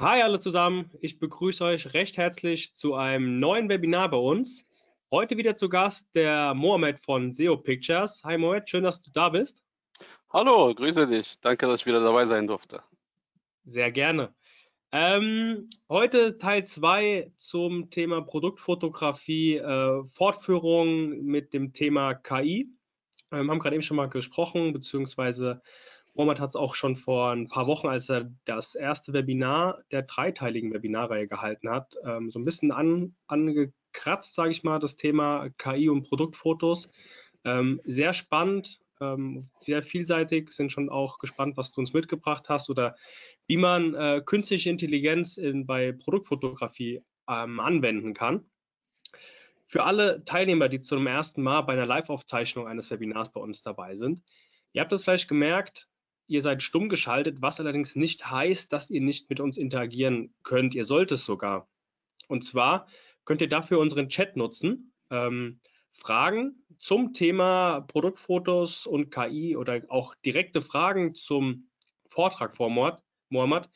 Hi alle zusammen, ich begrüße euch recht herzlich zu einem neuen Webinar bei uns. Heute wieder zu Gast der Mohamed von SEO Pictures. Hi Mohamed, schön, dass du da bist. Hallo, grüße dich. Danke, dass ich wieder dabei sein durfte. Sehr gerne. Ähm, heute Teil 2 zum Thema Produktfotografie, äh, Fortführung mit dem Thema KI. Wir ähm, haben gerade eben schon mal gesprochen, beziehungsweise Mohamed hat es auch schon vor ein paar Wochen, als er das erste Webinar der dreiteiligen Webinarreihe gehalten hat, ähm, so ein bisschen an, angekratzt, sage ich mal, das Thema KI und Produktfotos. Ähm, sehr spannend, ähm, sehr vielseitig, sind schon auch gespannt, was du uns mitgebracht hast oder wie man äh, künstliche Intelligenz in, bei Produktfotografie ähm, anwenden kann. Für alle Teilnehmer, die zum ersten Mal bei einer Live-Aufzeichnung eines Webinars bei uns dabei sind, ihr habt das vielleicht gemerkt, Ihr seid stumm geschaltet, was allerdings nicht heißt, dass ihr nicht mit uns interagieren könnt. Ihr sollt es sogar. Und zwar könnt ihr dafür unseren Chat nutzen. Ähm, Fragen zum Thema Produktfotos und KI oder auch direkte Fragen zum Vortrag vor Mohammed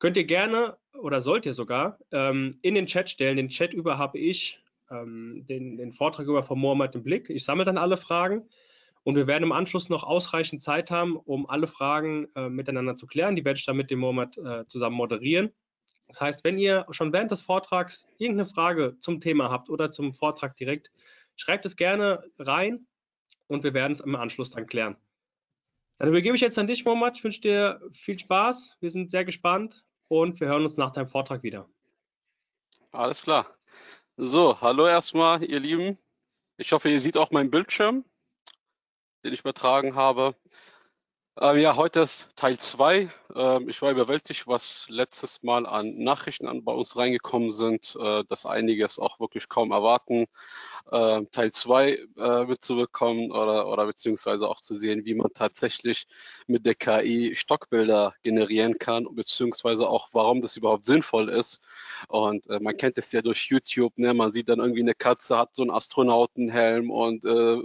könnt ihr gerne oder sollt ihr sogar ähm, in den Chat stellen. Den Chat über habe ich, ähm, den, den, Vortrag über von Mohammed im Blick. Ich sammle dann alle Fragen und wir werden im Anschluss noch ausreichend Zeit haben, um alle Fragen äh, miteinander zu klären. Die werde ich dann mit dem Mohammed äh, zusammen moderieren. Das heißt, wenn ihr schon während des Vortrags irgendeine Frage zum Thema habt oder zum Vortrag direkt, schreibt es gerne rein und wir werden es im Anschluss dann klären. Dann übergebe ich jetzt an dich, Mohammed. Ich wünsche dir viel Spaß. Wir sind sehr gespannt und wir hören uns nach deinem Vortrag wieder. Alles klar. So, hallo erstmal, ihr Lieben. Ich hoffe, ihr seht auch meinen Bildschirm den ich übertragen habe. Ähm, ja, heute ist Teil 2. Ähm, ich war überwältigt, was letztes Mal an Nachrichten an, bei uns reingekommen sind, äh, dass einige es auch wirklich kaum erwarten, äh, Teil 2 äh, mitzubekommen oder, oder beziehungsweise auch zu sehen, wie man tatsächlich mit der KI Stockbilder generieren kann, beziehungsweise auch, warum das überhaupt sinnvoll ist. Und äh, man kennt es ja durch YouTube, ne? man sieht dann irgendwie eine Katze, hat so einen Astronautenhelm und äh,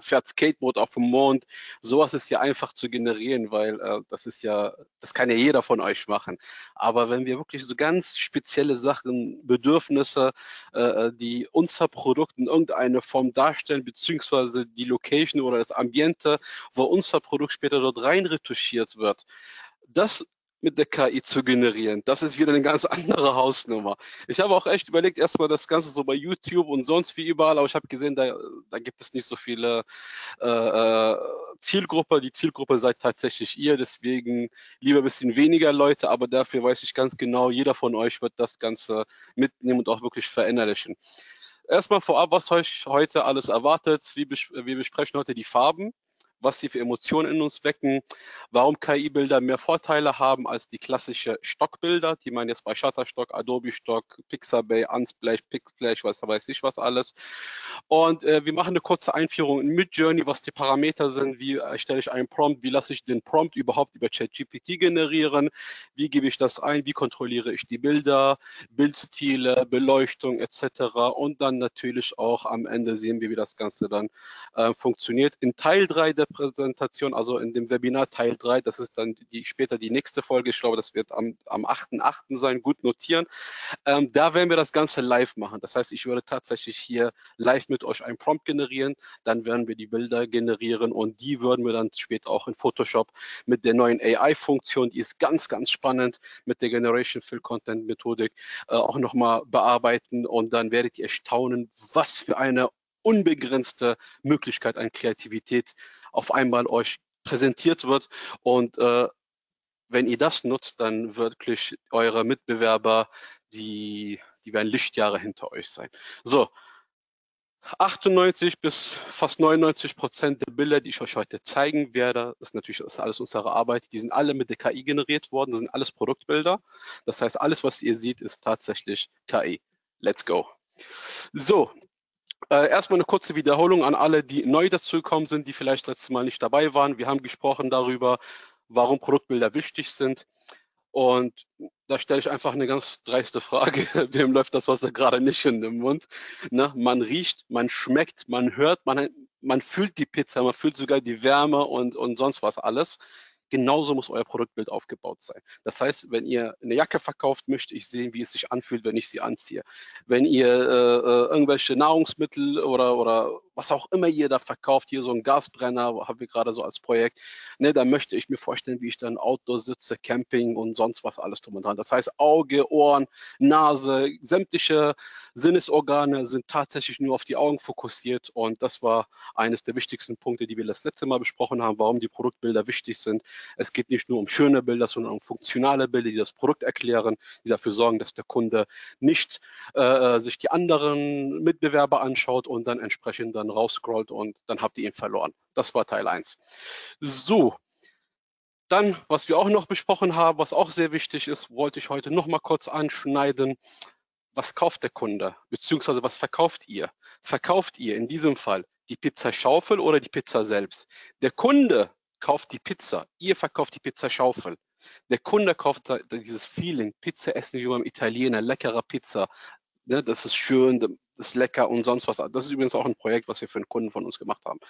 fährt Skateboard auf dem Mond. Sowas ist ja einfach zu generieren, weil äh, das ist ja, das kann ja jeder von euch machen. Aber wenn wir wirklich so ganz spezielle Sachen, Bedürfnisse, äh, äh die unser Produkt in irgendeiner Form darstellen, beziehungsweise die Location oder das Ambiente, wo unser Produkt später dort rein retuschiert wird, das mit der KI zu generieren. Das ist wieder eine ganz andere Hausnummer. Ich habe auch echt überlegt, erstmal das Ganze so bei YouTube und sonst wie überall, aber ich habe gesehen, da, da gibt es nicht so viele äh, äh, Zielgruppe. Die Zielgruppe seid tatsächlich ihr, deswegen lieber ein bisschen weniger Leute, aber dafür weiß ich ganz genau, jeder von euch wird das Ganze mitnehmen und auch wirklich verinnerlichen. Erstmal vorab, was euch heute alles erwartet. Wir, wir besprechen heute die Farben was sie für Emotionen in uns wecken, warum KI-Bilder mehr Vorteile haben als die klassische Stockbilder, die man jetzt bei Shutterstock, Adobe Stock, Pixabay, Unsplash, Pixsplash, was weiß ich was alles. Und äh, wir machen eine kurze Einführung in Midjourney, was die Parameter sind, wie erstelle ich einen Prompt, wie lasse ich den Prompt überhaupt über ChatGPT generieren, wie gebe ich das ein, wie kontrolliere ich die Bilder, Bildstile, Beleuchtung etc. Und dann natürlich auch am Ende sehen wir, wie das Ganze dann äh, funktioniert. In Teil 3 der Präsentation, also in dem Webinar Teil 3, das ist dann die, später die nächste Folge, ich glaube, das wird am, am 8.8. sein, gut notieren. Ähm, da werden wir das Ganze live machen. Das heißt, ich würde tatsächlich hier live mit euch einen Prompt generieren, dann werden wir die Bilder generieren und die würden wir dann später auch in Photoshop mit der neuen AI-Funktion, die ist ganz, ganz spannend, mit der Generation Fill Content Methodik äh, auch nochmal bearbeiten und dann werdet ihr staunen, was für eine unbegrenzte Möglichkeit an Kreativität auf einmal euch präsentiert wird. Und äh, wenn ihr das nutzt, dann wirklich eure Mitbewerber, die, die werden Lichtjahre hinter euch sein. So, 98 bis fast 99 Prozent der Bilder, die ich euch heute zeigen werde, ist natürlich das ist alles unsere Arbeit, die sind alle mit der KI generiert worden, das sind alles Produktbilder. Das heißt, alles, was ihr seht, ist tatsächlich KI. Let's go. So, äh, erstmal eine kurze Wiederholung an alle, die neu dazugekommen sind, die vielleicht letztes Mal nicht dabei waren. Wir haben gesprochen darüber, warum Produktbilder wichtig sind. Und da stelle ich einfach eine ganz dreiste Frage. Wem läuft das Wasser gerade nicht in den Mund? Ne? Man riecht, man schmeckt, man hört, man, man fühlt die Pizza, man fühlt sogar die Wärme und, und sonst was alles. Genauso muss euer Produktbild aufgebaut sein. Das heißt, wenn ihr eine Jacke verkauft, möchte ich sehen, wie es sich anfühlt, wenn ich sie anziehe. Wenn ihr äh, äh irgendwelche Nahrungsmittel oder, oder was auch immer ihr da verkauft, hier so ein Gasbrenner, haben wir gerade so als Projekt, ne, da möchte ich mir vorstellen, wie ich dann Outdoor sitze, Camping und sonst was alles drum und dran. Das heißt, Auge, Ohren, Nase, sämtliche Sinnesorgane sind tatsächlich nur auf die Augen fokussiert und das war eines der wichtigsten Punkte, die wir das letzte Mal besprochen haben, warum die Produktbilder wichtig sind. Es geht nicht nur um schöne Bilder, sondern um funktionale Bilder, die das Produkt erklären, die dafür sorgen, dass der Kunde nicht äh, äh sich die anderen Mitbewerber anschaut und dann entsprechend dann rausscrollt und dann habt ihr ihn verloren. Das war Teil 1. So, dann, was wir auch noch besprochen haben, was auch sehr wichtig ist, wollte ich heute noch mal kurz anschneiden. Was kauft der Kunde? Beziehungsweise was verkauft ihr? Verkauft ihr in diesem Fall die Pizzaschaufel oder die Pizza selbst? Der Kunde kauft die Pizza, ihr verkauft die Pizzaschaufel. Der Kunde kauft dieses Feeling, Pizza essen wie beim Italiener, leckerer Pizza. Ne, das ist schön, ist lecker und sonst was. Das ist übrigens auch ein Projekt, was wir für einen Kunden von uns gemacht haben.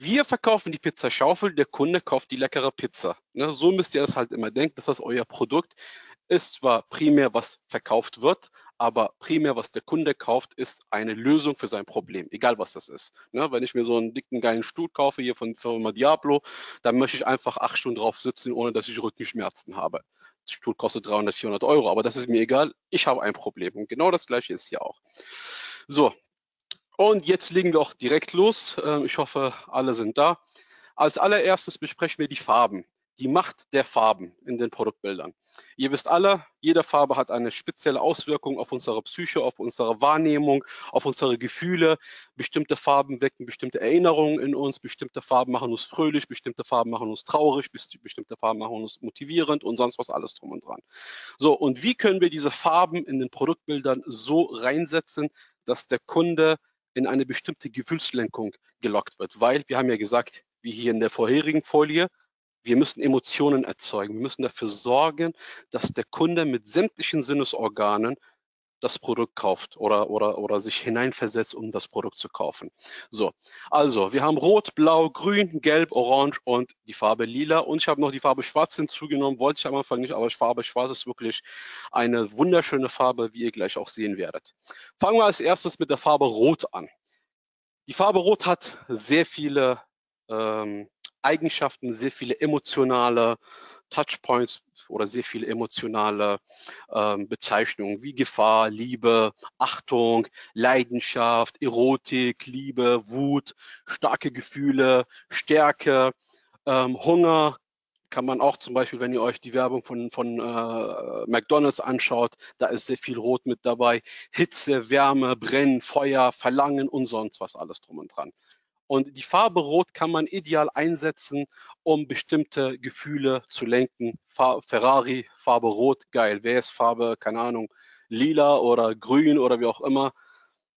Wir verkaufen die Pizzaschaufel, der Kunde kauft die leckere Pizza. Ne, so müsst ihr das halt immer denken, dass das euer Produkt ist zwar primär, was verkauft wird, aber primär, was der Kunde kauft, ist eine Lösung für sein Problem, egal was das ist. Ne, wenn ich mir so einen dicken, geilen Stuhl kaufe, hier von Firma Diablo, dann möchte ich einfach acht Stunden drauf sitzen, ohne dass ich Rückenschmerzen habe. Stuhl kostet 300, 400 Euro, aber das ist mir egal. Ich habe ein Problem. Und genau das Gleiche ist hier auch. So. Und jetzt legen wir auch direkt los. Ähm, ich hoffe, alle sind da. Als allererstes besprechen wir die Farben die Macht der Farben in den Produktbildern. Ihr wisst alle, jede Farbe hat eine spezielle Auswirkung auf unsere Psyche, auf unsere Wahrnehmung, auf unsere Gefühle. Bestimmte Farben wecken bestimmte Erinnerungen in uns, bestimmte Farben machen uns fröhlich, bestimmte Farben machen uns traurig, bestimmte Farben machen uns motivierend und sonst was alles drum und dran. So, und wie können wir diese Farben in den Produktbildern so reinsetzen, dass der Kunde in eine bestimmte Gefühlslenkung gelockt wird? Weil wir haben ja gesagt, wie hier in der vorherigen Folie, wir müssen Emotionen erzeugen. Wir müssen dafür sorgen, dass der Kunde mit sämtlichen Sinnesorganen das Produkt kauft oder, oder, oder sich hineinversetzt, um das Produkt zu kaufen. So, also wir haben Rot, Blau, Grün, Gelb, Orange und die Farbe Lila. Und ich habe noch die Farbe Schwarz hinzugenommen, wollte ich am Anfang nicht, aber Farbe Schwarz ist wirklich eine wunderschöne Farbe, wie ihr gleich auch sehen werdet. Fangen wir als erstes mit der Farbe Rot an. Die Farbe Rot hat sehr viele ähm, Eigenschaften, sehr viele emotionale Touchpoints oder sehr viele emotionale ähm, Bezeichnungen wie Gefahr, Liebe, Achtung, Leidenschaft, Erotik, Liebe, Wut, starke Gefühle, Stärke, ähm, Hunger. Kann man auch zum Beispiel, wenn ihr euch die Werbung von, von äh, McDonalds anschaut, da ist sehr viel Rot mit dabei. Hitze, Wärme, Brennen, Feuer, Verlangen und sonst was alles drum und dran. Und die Farbe Rot kann man ideal einsetzen, um bestimmte Gefühle zu lenken. Ferrari, Farbe Rot, geil. Wer ist Farbe, keine Ahnung, lila oder grün oder wie auch immer.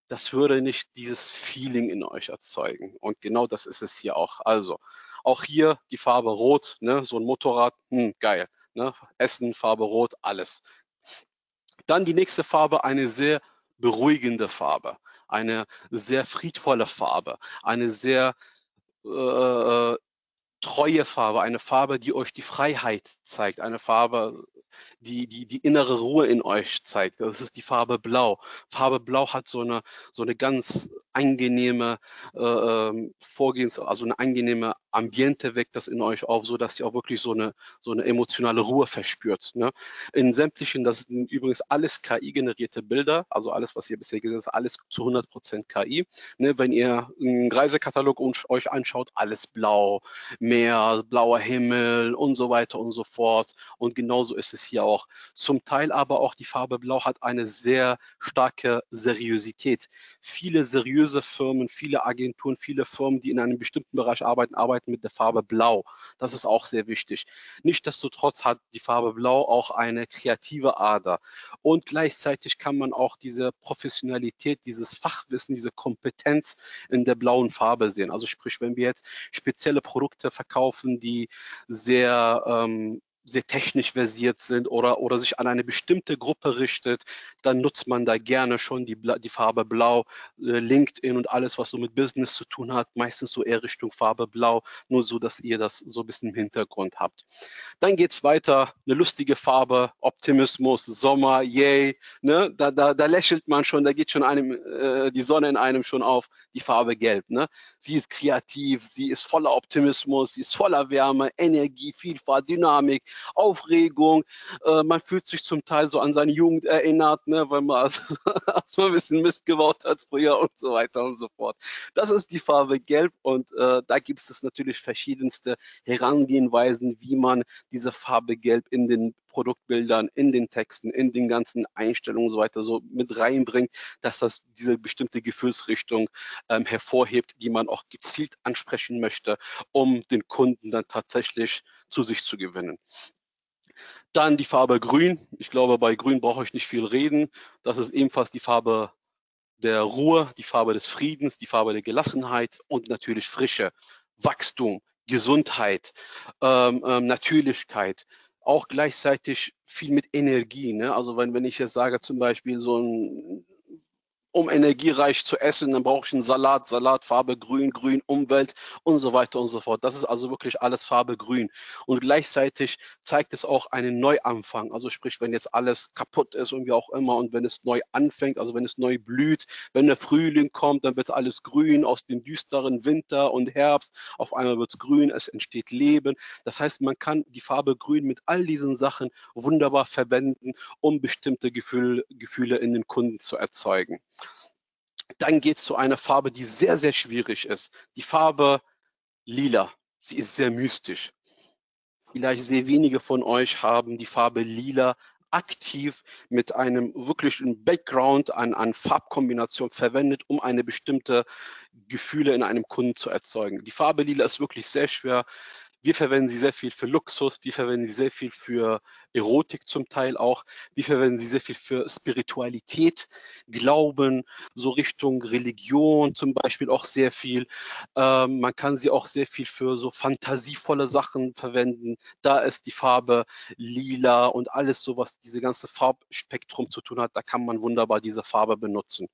Das würde nicht dieses Feeling in euch erzeugen. Und genau das ist es hier auch. Also, auch hier die Farbe Rot, ne, so ein Motorrad, hm, geil. Ne? Essen, Farbe Rot, alles. Dann die nächste Farbe, eine sehr beruhigende Farbe eine sehr friedvolle Farbe, eine sehr äh, äh, treue Farbe, eine Farbe, die euch die Freiheit zeigt, eine Farbe, die, die, die innere Ruhe in euch zeigt. Das ist die Farbe Blau. Farbe Blau hat so eine, so eine ganz angenehme äh, ähm, Vorgehens, also eine angenehme Ambiente weckt das in euch auf, so dass ihr auch wirklich so eine, so eine emotionale Ruhe verspürt. Ne? In sämtlichen, das sind übrigens alles KI-generierte Bilder, also alles, was ihr bisher gesehen habt, ist alles zu 100 Prozent KI. Ne? Wenn ihr einen Reisekatalog euch anschaut, alles blau, Meer, blauer Himmel und so weiter und so fort. Und genauso ist es hier auch. Zum Teil aber auch die Farbe Blau hat eine sehr starke Seriosität. Viele seriöse Firmen, viele Agenturen, viele Firmen, die in einem bestimmten Bereich arbeiten, arbeiten mit der Farbe Blau. Das ist auch sehr wichtig. Nichtsdestotrotz hat die Farbe Blau auch eine kreative Ader. Und gleichzeitig kann man auch diese Professionalität, dieses Fachwissen, diese Kompetenz in der blauen Farbe sehen. Also sprich, wenn wir jetzt spezielle Produkte verkaufen, die sehr ähm, sehr technisch versiert sind oder, oder sich an eine bestimmte Gruppe richtet, dann nutzt man da gerne schon die, die Farbe Blau, äh, LinkedIn und alles, was so mit Business zu tun hat, meistens so eher Richtung Farbe Blau, nur so, dass ihr das so ein bisschen im Hintergrund habt. Dann geht's weiter, eine lustige Farbe, Optimismus, Sommer, yay, ne? da, da, da lächelt man schon, da geht schon einem äh, die Sonne in einem schon auf, die Farbe Gelb. Ne? Sie ist kreativ, sie ist voller Optimismus, sie ist voller Wärme, Energie, Vielfalt, Dynamik, Aufregung. Äh, man fühlt sich zum Teil so an seine Jugend erinnert, ne, weil man also, als man ein bisschen Mist gebaut hat früher und so weiter und so fort. Das ist die Farbe Gelb und äh, da gibt es natürlich verschiedenste Herangehenweisen, wie man diese Farbe Gelb in den Produktbildern, in den Texten, in den ganzen Einstellungen und so weiter so mit reinbringt, dass das diese bestimmte Gefühlsrichtung ähm, hervorhebt, die man auch gezielt ansprechen möchte, um den Kunden dann tatsächlich zu sich zu gewinnen. Dann die Farbe Grün. Ich glaube, bei Grün brauche ich nicht viel reden. Das ist ebenfalls die Farbe der Ruhe, die Farbe des Friedens, die Farbe der Gelassenheit und natürlich Frische, Wachstum, Gesundheit, ähm, ähm, Natürlichkeit, auch gleichzeitig viel mit Energie. Ne? Also wenn, wenn ich jetzt sage zum Beispiel so ein um energiereich zu essen, dann brauche ich einen Salat, Salatfarbe grün, grün, Umwelt und so weiter und so fort. Das ist also wirklich alles Farbe grün. Und gleichzeitig zeigt es auch einen Neuanfang. Also sprich, wenn jetzt alles kaputt ist und wie auch immer und wenn es neu anfängt, also wenn es neu blüht, wenn der Frühling kommt, dann wird alles grün aus dem düsteren Winter und Herbst. Auf einmal wird es grün, es entsteht Leben. Das heißt, man kann die Farbe grün mit all diesen Sachen wunderbar verwenden, um bestimmte Gefühl, Gefühle in den Kunden zu erzeugen. Dann geht es zu einer Farbe, die sehr, sehr schwierig ist. Die Farbe Lila. Sie ist sehr mystisch. Vielleicht sehr wenige von euch haben die Farbe Lila aktiv mit einem wirklichen Background an, an Farbkombination verwendet, um eine bestimmte Gefühle in einem Kunden zu erzeugen. Die Farbe Lila ist wirklich sehr schwer wir verwenden sie sehr viel für Luxus, wir verwenden sie sehr viel für Erotik zum Teil auch, wir verwenden sie sehr viel für Spiritualität, Glauben, so Richtung Religion zum Beispiel auch sehr viel. Ähm, man kann sie auch sehr viel für so fantasievolle Sachen verwenden. Da ist die Farbe lila und alles so, was diese ganze Farbspektrum zu tun hat, da kann man wunderbar diese Farbe benutzen.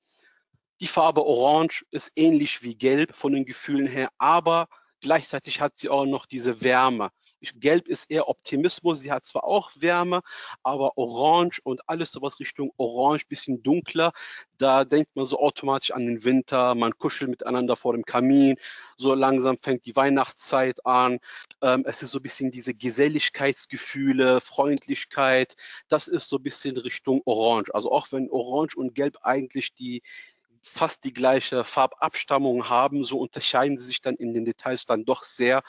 Die Farbe Orange ist ähnlich wie Gelb von den Gefühlen her, aber Gleichzeitig hat sie auch noch diese Wärme. Gelb ist eher Optimismus, sie hat zwar auch Wärme, aber Orange und alles sowas Richtung Orange, bisschen dunkler, da denkt man so automatisch an den Winter, man kuschelt miteinander vor dem Kamin, so langsam fängt die Weihnachtszeit an, ähm, es ist so ein bisschen diese Geselligkeitsgefühle, Freundlichkeit, das ist so ein bisschen Richtung Orange. Also auch wenn Orange und Gelb eigentlich die fast die gleiche Farbabstammung haben, so unterscheiden sie sich dann in den Details dann doch sehr,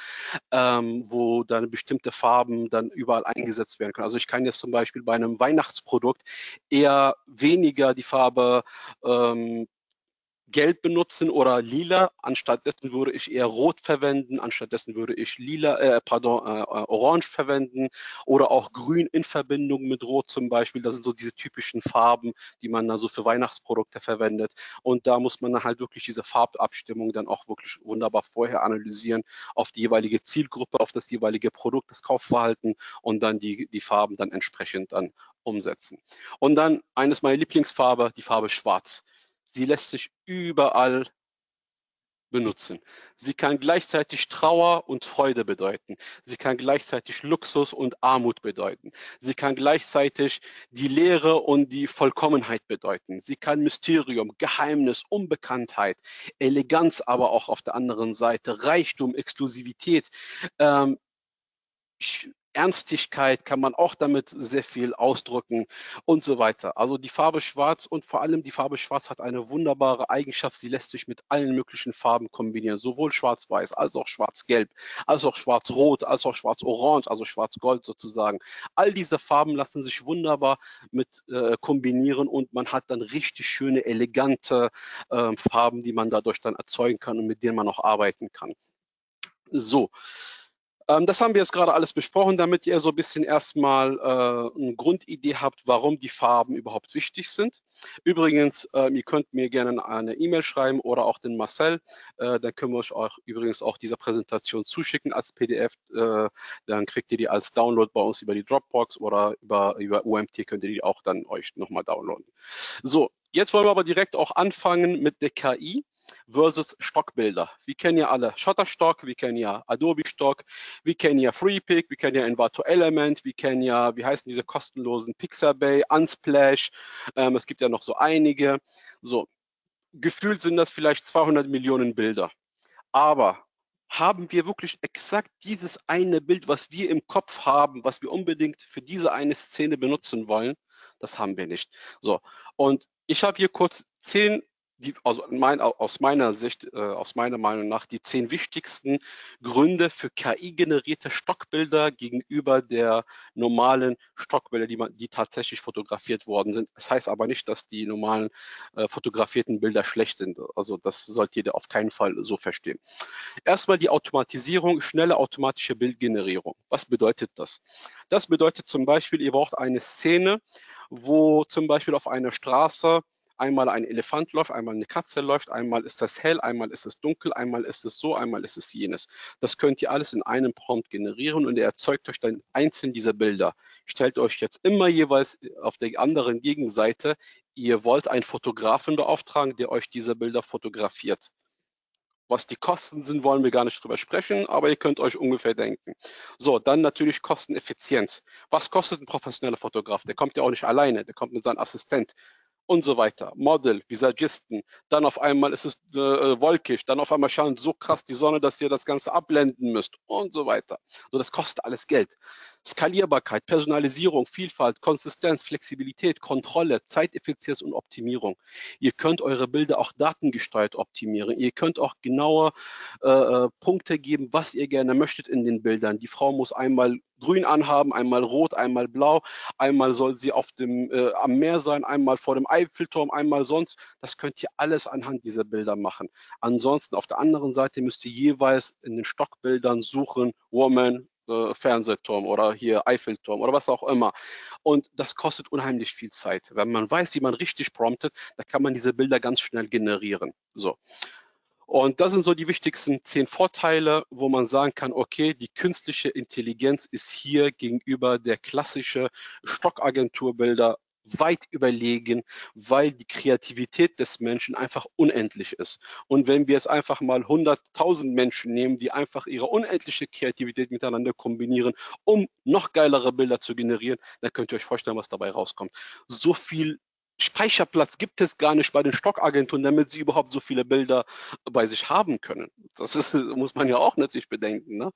ähm, wo dann bestimmte Farben dann überall eingesetzt werden können. Also ich kann jetzt zum Beispiel bei einem Weihnachtsprodukt eher weniger die Farbe ähm, gelb benutzen oder lila. Anstattdessen würde ich eher rot verwenden. Anstattdessen würde ich lila, äh, pardon, äh, orange verwenden oder auch grün in Verbindung mit rot zum Beispiel. Das sind so diese typischen Farben, die man dann so für Weihnachtsprodukte verwendet. Und da muss man dann halt wirklich diese Farbabstimmung dann auch wirklich wunderbar vorher analysieren auf die jeweilige Zielgruppe, auf das jeweilige Produkt, das Kaufverhalten und dann die, die Farben dann entsprechend dann umsetzen. Und dann eines meiner Lieblingsfarbe, die Farbe Schwarz. Sie lässt sich überall benutzen. Sie kann gleichzeitig Trauer und Freude bedeuten. Sie kann gleichzeitig Luxus und Armut bedeuten. Sie kann gleichzeitig die Leere und die Vollkommenheit bedeuten. Sie kann Mysterium, Geheimnis, Unbekanntheit, Eleganz, aber auch auf der anderen Seite Reichtum, Exklusivität, ähm, Ernstigkeit kann man auch damit sehr viel ausdrücken und so weiter. Also die Farbe Schwarz und vor allem die Farbe Schwarz hat eine wunderbare Eigenschaft. Sie lässt sich mit allen möglichen Farben kombinieren, sowohl Schwarz-Weiß als auch Schwarz-Gelb, als auch Schwarz-Rot, als auch Schwarz-Orange, also Schwarz-Gold sozusagen. All diese Farben lassen sich wunderbar mit äh, kombinieren und man hat dann richtig schöne, elegante äh, Farben, die man dadurch dann erzeugen kann und mit denen man auch arbeiten kann. So, Ähm, das haben wir jetzt gerade alles besprochen, damit ihr so ein bisschen erstmal äh, eine Grundidee habt, warum die Farben überhaupt wichtig sind. Übrigens, äh, ihr könnt mir gerne eine E-Mail schreiben oder auch den Marcel. Äh, dann können wir euch auch übrigens auch diese Präsentation zuschicken als PDF. Äh, dann kriegt ihr die als Download bei uns über die Dropbox oder über, über UMT könnt ihr die auch dann euch nochmal downloaden. So, jetzt wollen wir aber direkt auch anfangen mit der KI versus Stockbilder. Wir kennen ja alle Shutterstock, wir kennen ja Adobe Stock, wir kennen ja FreePic, wir kennen ja Envato Element, wir kennen ja, wie heißen diese kostenlosen Pixabay, Unsplash, ähm, es gibt ja noch so einige. So, gefühlt sind das vielleicht 200 Millionen Bilder. Aber haben wir wirklich exakt dieses eine Bild, was wir im Kopf haben, was wir unbedingt für diese eine Szene benutzen wollen? Das haben wir nicht. So, und ich habe hier kurz zehn die, also mein, aus meiner Sicht, äh, aus meiner Meinung nach, die zehn wichtigsten Gründe für KI-generierte Stockbilder gegenüber der normalen Stockbilder, die, man, die tatsächlich fotografiert worden sind. Das heißt aber nicht, dass die normalen äh, fotografierten Bilder schlecht sind. Also das sollte jeder auf keinen Fall so verstehen. Erstmal die Automatisierung, schnelle automatische Bildgenerierung. Was bedeutet das? Das bedeutet zum Beispiel, ihr braucht eine Szene, wo zum Beispiel auf einer Straße einmal ein Elefant läuft, einmal eine Katze läuft, einmal ist das hell, einmal ist es dunkel, einmal ist es so, einmal ist es jenes. Das könnt ihr alles in einem Prompt generieren und er erzeugt euch dann einzeln diese Bilder. Stellt euch jetzt immer jeweils auf der anderen Gegenseite, ihr wollt einen Fotografen beauftragen, der euch diese Bilder fotografiert. Was die Kosten sind, wollen wir gar nicht drüber sprechen, aber ihr könnt euch ungefähr denken. So, dann natürlich Kosteneffizienz. Was kostet ein professioneller Fotograf? Der kommt ja auch nicht alleine, der kommt mit seinem Assistent und so weiter. Model, Visagisten, dann auf einmal ist es äh, äh, wolkig, dann auf einmal scheint so krass die Sonne, dass ihr das Ganze abblenden müsst und so weiter. So, das kostet alles Geld. Skalierbarkeit, Personalisierung, Vielfalt, Konsistenz, Flexibilität, Kontrolle, Zeiteffizienz und Optimierung. Ihr könnt eure Bilder auch datengesteuert optimieren. Ihr könnt auch genauer äh, äh, Punkte geben, was ihr gerne möchtet in den Bildern. Die Frau muss einmal grün anhaben, einmal rot, einmal blau, einmal soll sie auf dem, äh, am Meer sein, einmal vor dem Eiffelturm, einmal sonst. Das könnt ihr alles anhand dieser Bilder machen. Ansonsten auf der anderen Seite müsst ihr jeweils in den Stockbildern suchen, Woman, äh, Fernsehturm oder hier Eiffelturm oder was auch immer. Und das kostet unheimlich viel Zeit. Wenn man weiß, wie man richtig promptet, da kann man diese Bilder ganz schnell generieren. So. Und das sind so die wichtigsten zehn Vorteile, wo man sagen kann, okay, die künstliche Intelligenz ist hier gegenüber der klassische Stockagenturbilder weit überlegen, weil die Kreativität des Menschen einfach unendlich ist. Und wenn wir jetzt einfach mal 100.000 Menschen nehmen, die einfach ihre unendliche Kreativität miteinander kombinieren, um noch geilere Bilder zu generieren, dann könnt ihr euch vorstellen, was dabei rauskommt. So viel Speicherplatz gibt es gar nicht bei den Stockagenturen, damit sie überhaupt so viele Bilder bei sich haben können. Das ist, muss man ja auch natürlich bedenken. Ne?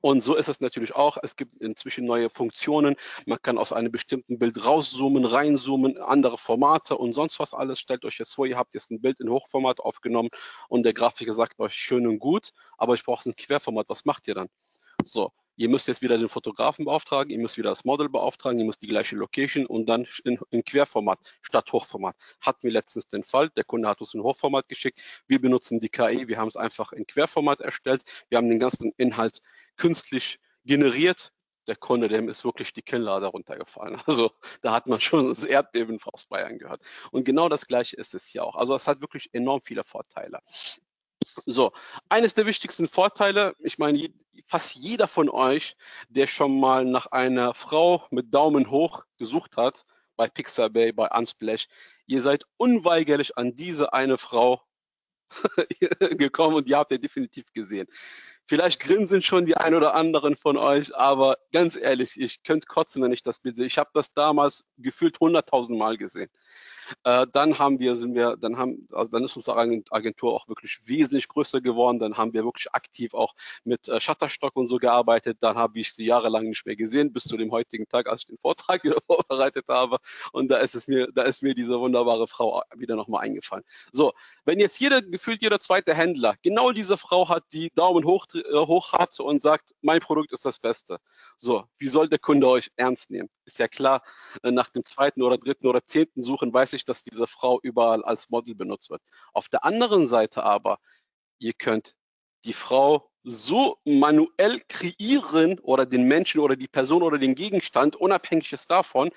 Und so ist es natürlich auch. Es gibt inzwischen neue Funktionen. Man kann aus einem bestimmten Bild rauszoomen, reinzoomen, andere Formate und sonst was alles. Stellt euch jetzt vor, ihr habt jetzt ein Bild in Hochformat aufgenommen und der Grafiker sagt euch schön und gut, aber ich brauche es in Querformat. Was macht ihr dann? So, ihr müsst jetzt wieder den Fotografen beauftragen, ihr müsst wieder das Model beauftragen, ihr müsst die gleiche Location und dann in, in, Querformat statt Hochformat. Hatten wir letztens den Fall, der Kunde hat uns ein Hochformat geschickt, wir benutzen die KI, wir haben es einfach in Querformat erstellt, wir haben den ganzen Inhalt künstlich generiert. Der Kunde, dem ist wirklich die Kinnlade runtergefallen. Also da hat man schon das Erdbeben aus Bayern gehört. Und genau das Gleiche ist es hier auch. Also es hat wirklich enorm viele Vorteile. So, eines der wichtigsten Vorteile, ich meine, fast jeder von euch, der schon mal nach einer Frau mit Daumen hoch gesucht hat, bei Pixabay, bei Unsplash, ihr seid unweigerlich an diese eine Frau gekommen und die habt ihr definitiv gesehen. Vielleicht grinsen schon die ein oder anderen von euch, aber ganz ehrlich, ich könnte kotzen, wenn ich das Bild sehe. Ich habe das damals gefühlt 100.000 Mal gesehen. Äh, dann haben wir, sind wir, dann haben, also dann ist unsere Agentur auch wirklich wesentlich größer geworden. Dann haben wir wirklich aktiv auch mit äh, Shutterstock und so gearbeitet. Dann habe ich sie jahrelang nicht mehr gesehen, bis zu dem heutigen Tag, als ich den Vortrag wieder vorbereitet habe. Und da ist es mir, da ist mir diese wunderbare Frau wieder nochmal eingefallen. So, wenn jetzt jeder, gefühlt jeder zweite Händler genau diese Frau hat, die Daumen hoch, äh, hoch hat und sagt, mein Produkt ist das Beste. So, wie soll der Kunde euch ernst nehmen? Ist ja klar, äh, nach dem zweiten oder dritten oder zehnten Suchen weiß ich, dass diese Frau überall als Model benutzt wird. Auf der anderen Seite aber, ihr könnt die Frau so manuell kreieren oder den Menschen oder die Person oder den Gegenstand, unabhängig davon,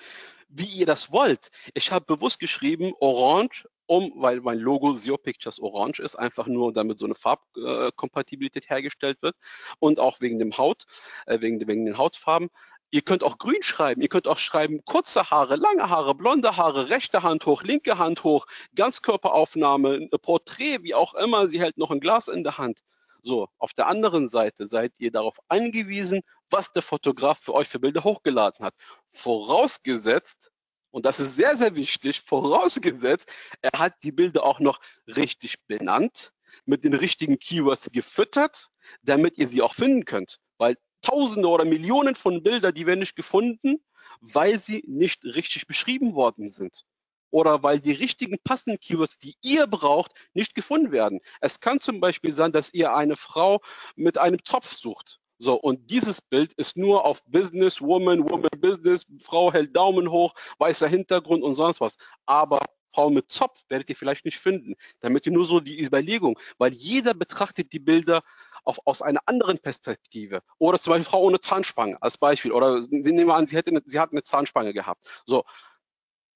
wie ihr das wollt. Ich habe bewusst geschrieben Orange, um, weil mein Logo Zero Pictures Orange ist, einfach nur damit so eine Farbkompatibilität hergestellt wird und auch wegen dem Haut, äh, wegen, wegen den Hautfarben. Ihr könnt auch grün schreiben. Ihr könnt auch schreiben kurze Haare, lange Haare, blonde Haare, rechte Hand hoch, linke Hand hoch, Ganzkörperaufnahme, Porträt, wie auch immer. Sie hält noch ein Glas in der Hand. So, auf der anderen Seite seid ihr darauf angewiesen, was der Fotograf für euch für Bilder hochgeladen hat. Vorausgesetzt, und das ist sehr, sehr wichtig, vorausgesetzt, er hat die Bilder auch noch richtig benannt, mit den richtigen Keywords gefüttert, damit ihr sie auch finden könnt. Weil Tausende oder Millionen von Bildern, die werden nicht gefunden, weil sie nicht richtig beschrieben worden sind. Oder weil die richtigen passenden Keywords, die ihr braucht, nicht gefunden werden. Es kann zum Beispiel sein, dass ihr eine Frau mit einem Zopf sucht. So, und dieses Bild ist nur auf Business, Woman, Woman Business, Frau hält Daumen hoch, weißer Hintergrund und sonst was. Aber Frau mit Zopf werdet ihr vielleicht nicht finden. Damit ihr nur so die Überlegung, weil jeder betrachtet die Bilder auf, aus einer anderen Perspektive. Oder zum Beispiel Frau ohne Zahnspange als Beispiel. Oder nehmen wir an, sie, hätte eine, sie hat eine Zahnspange gehabt. So.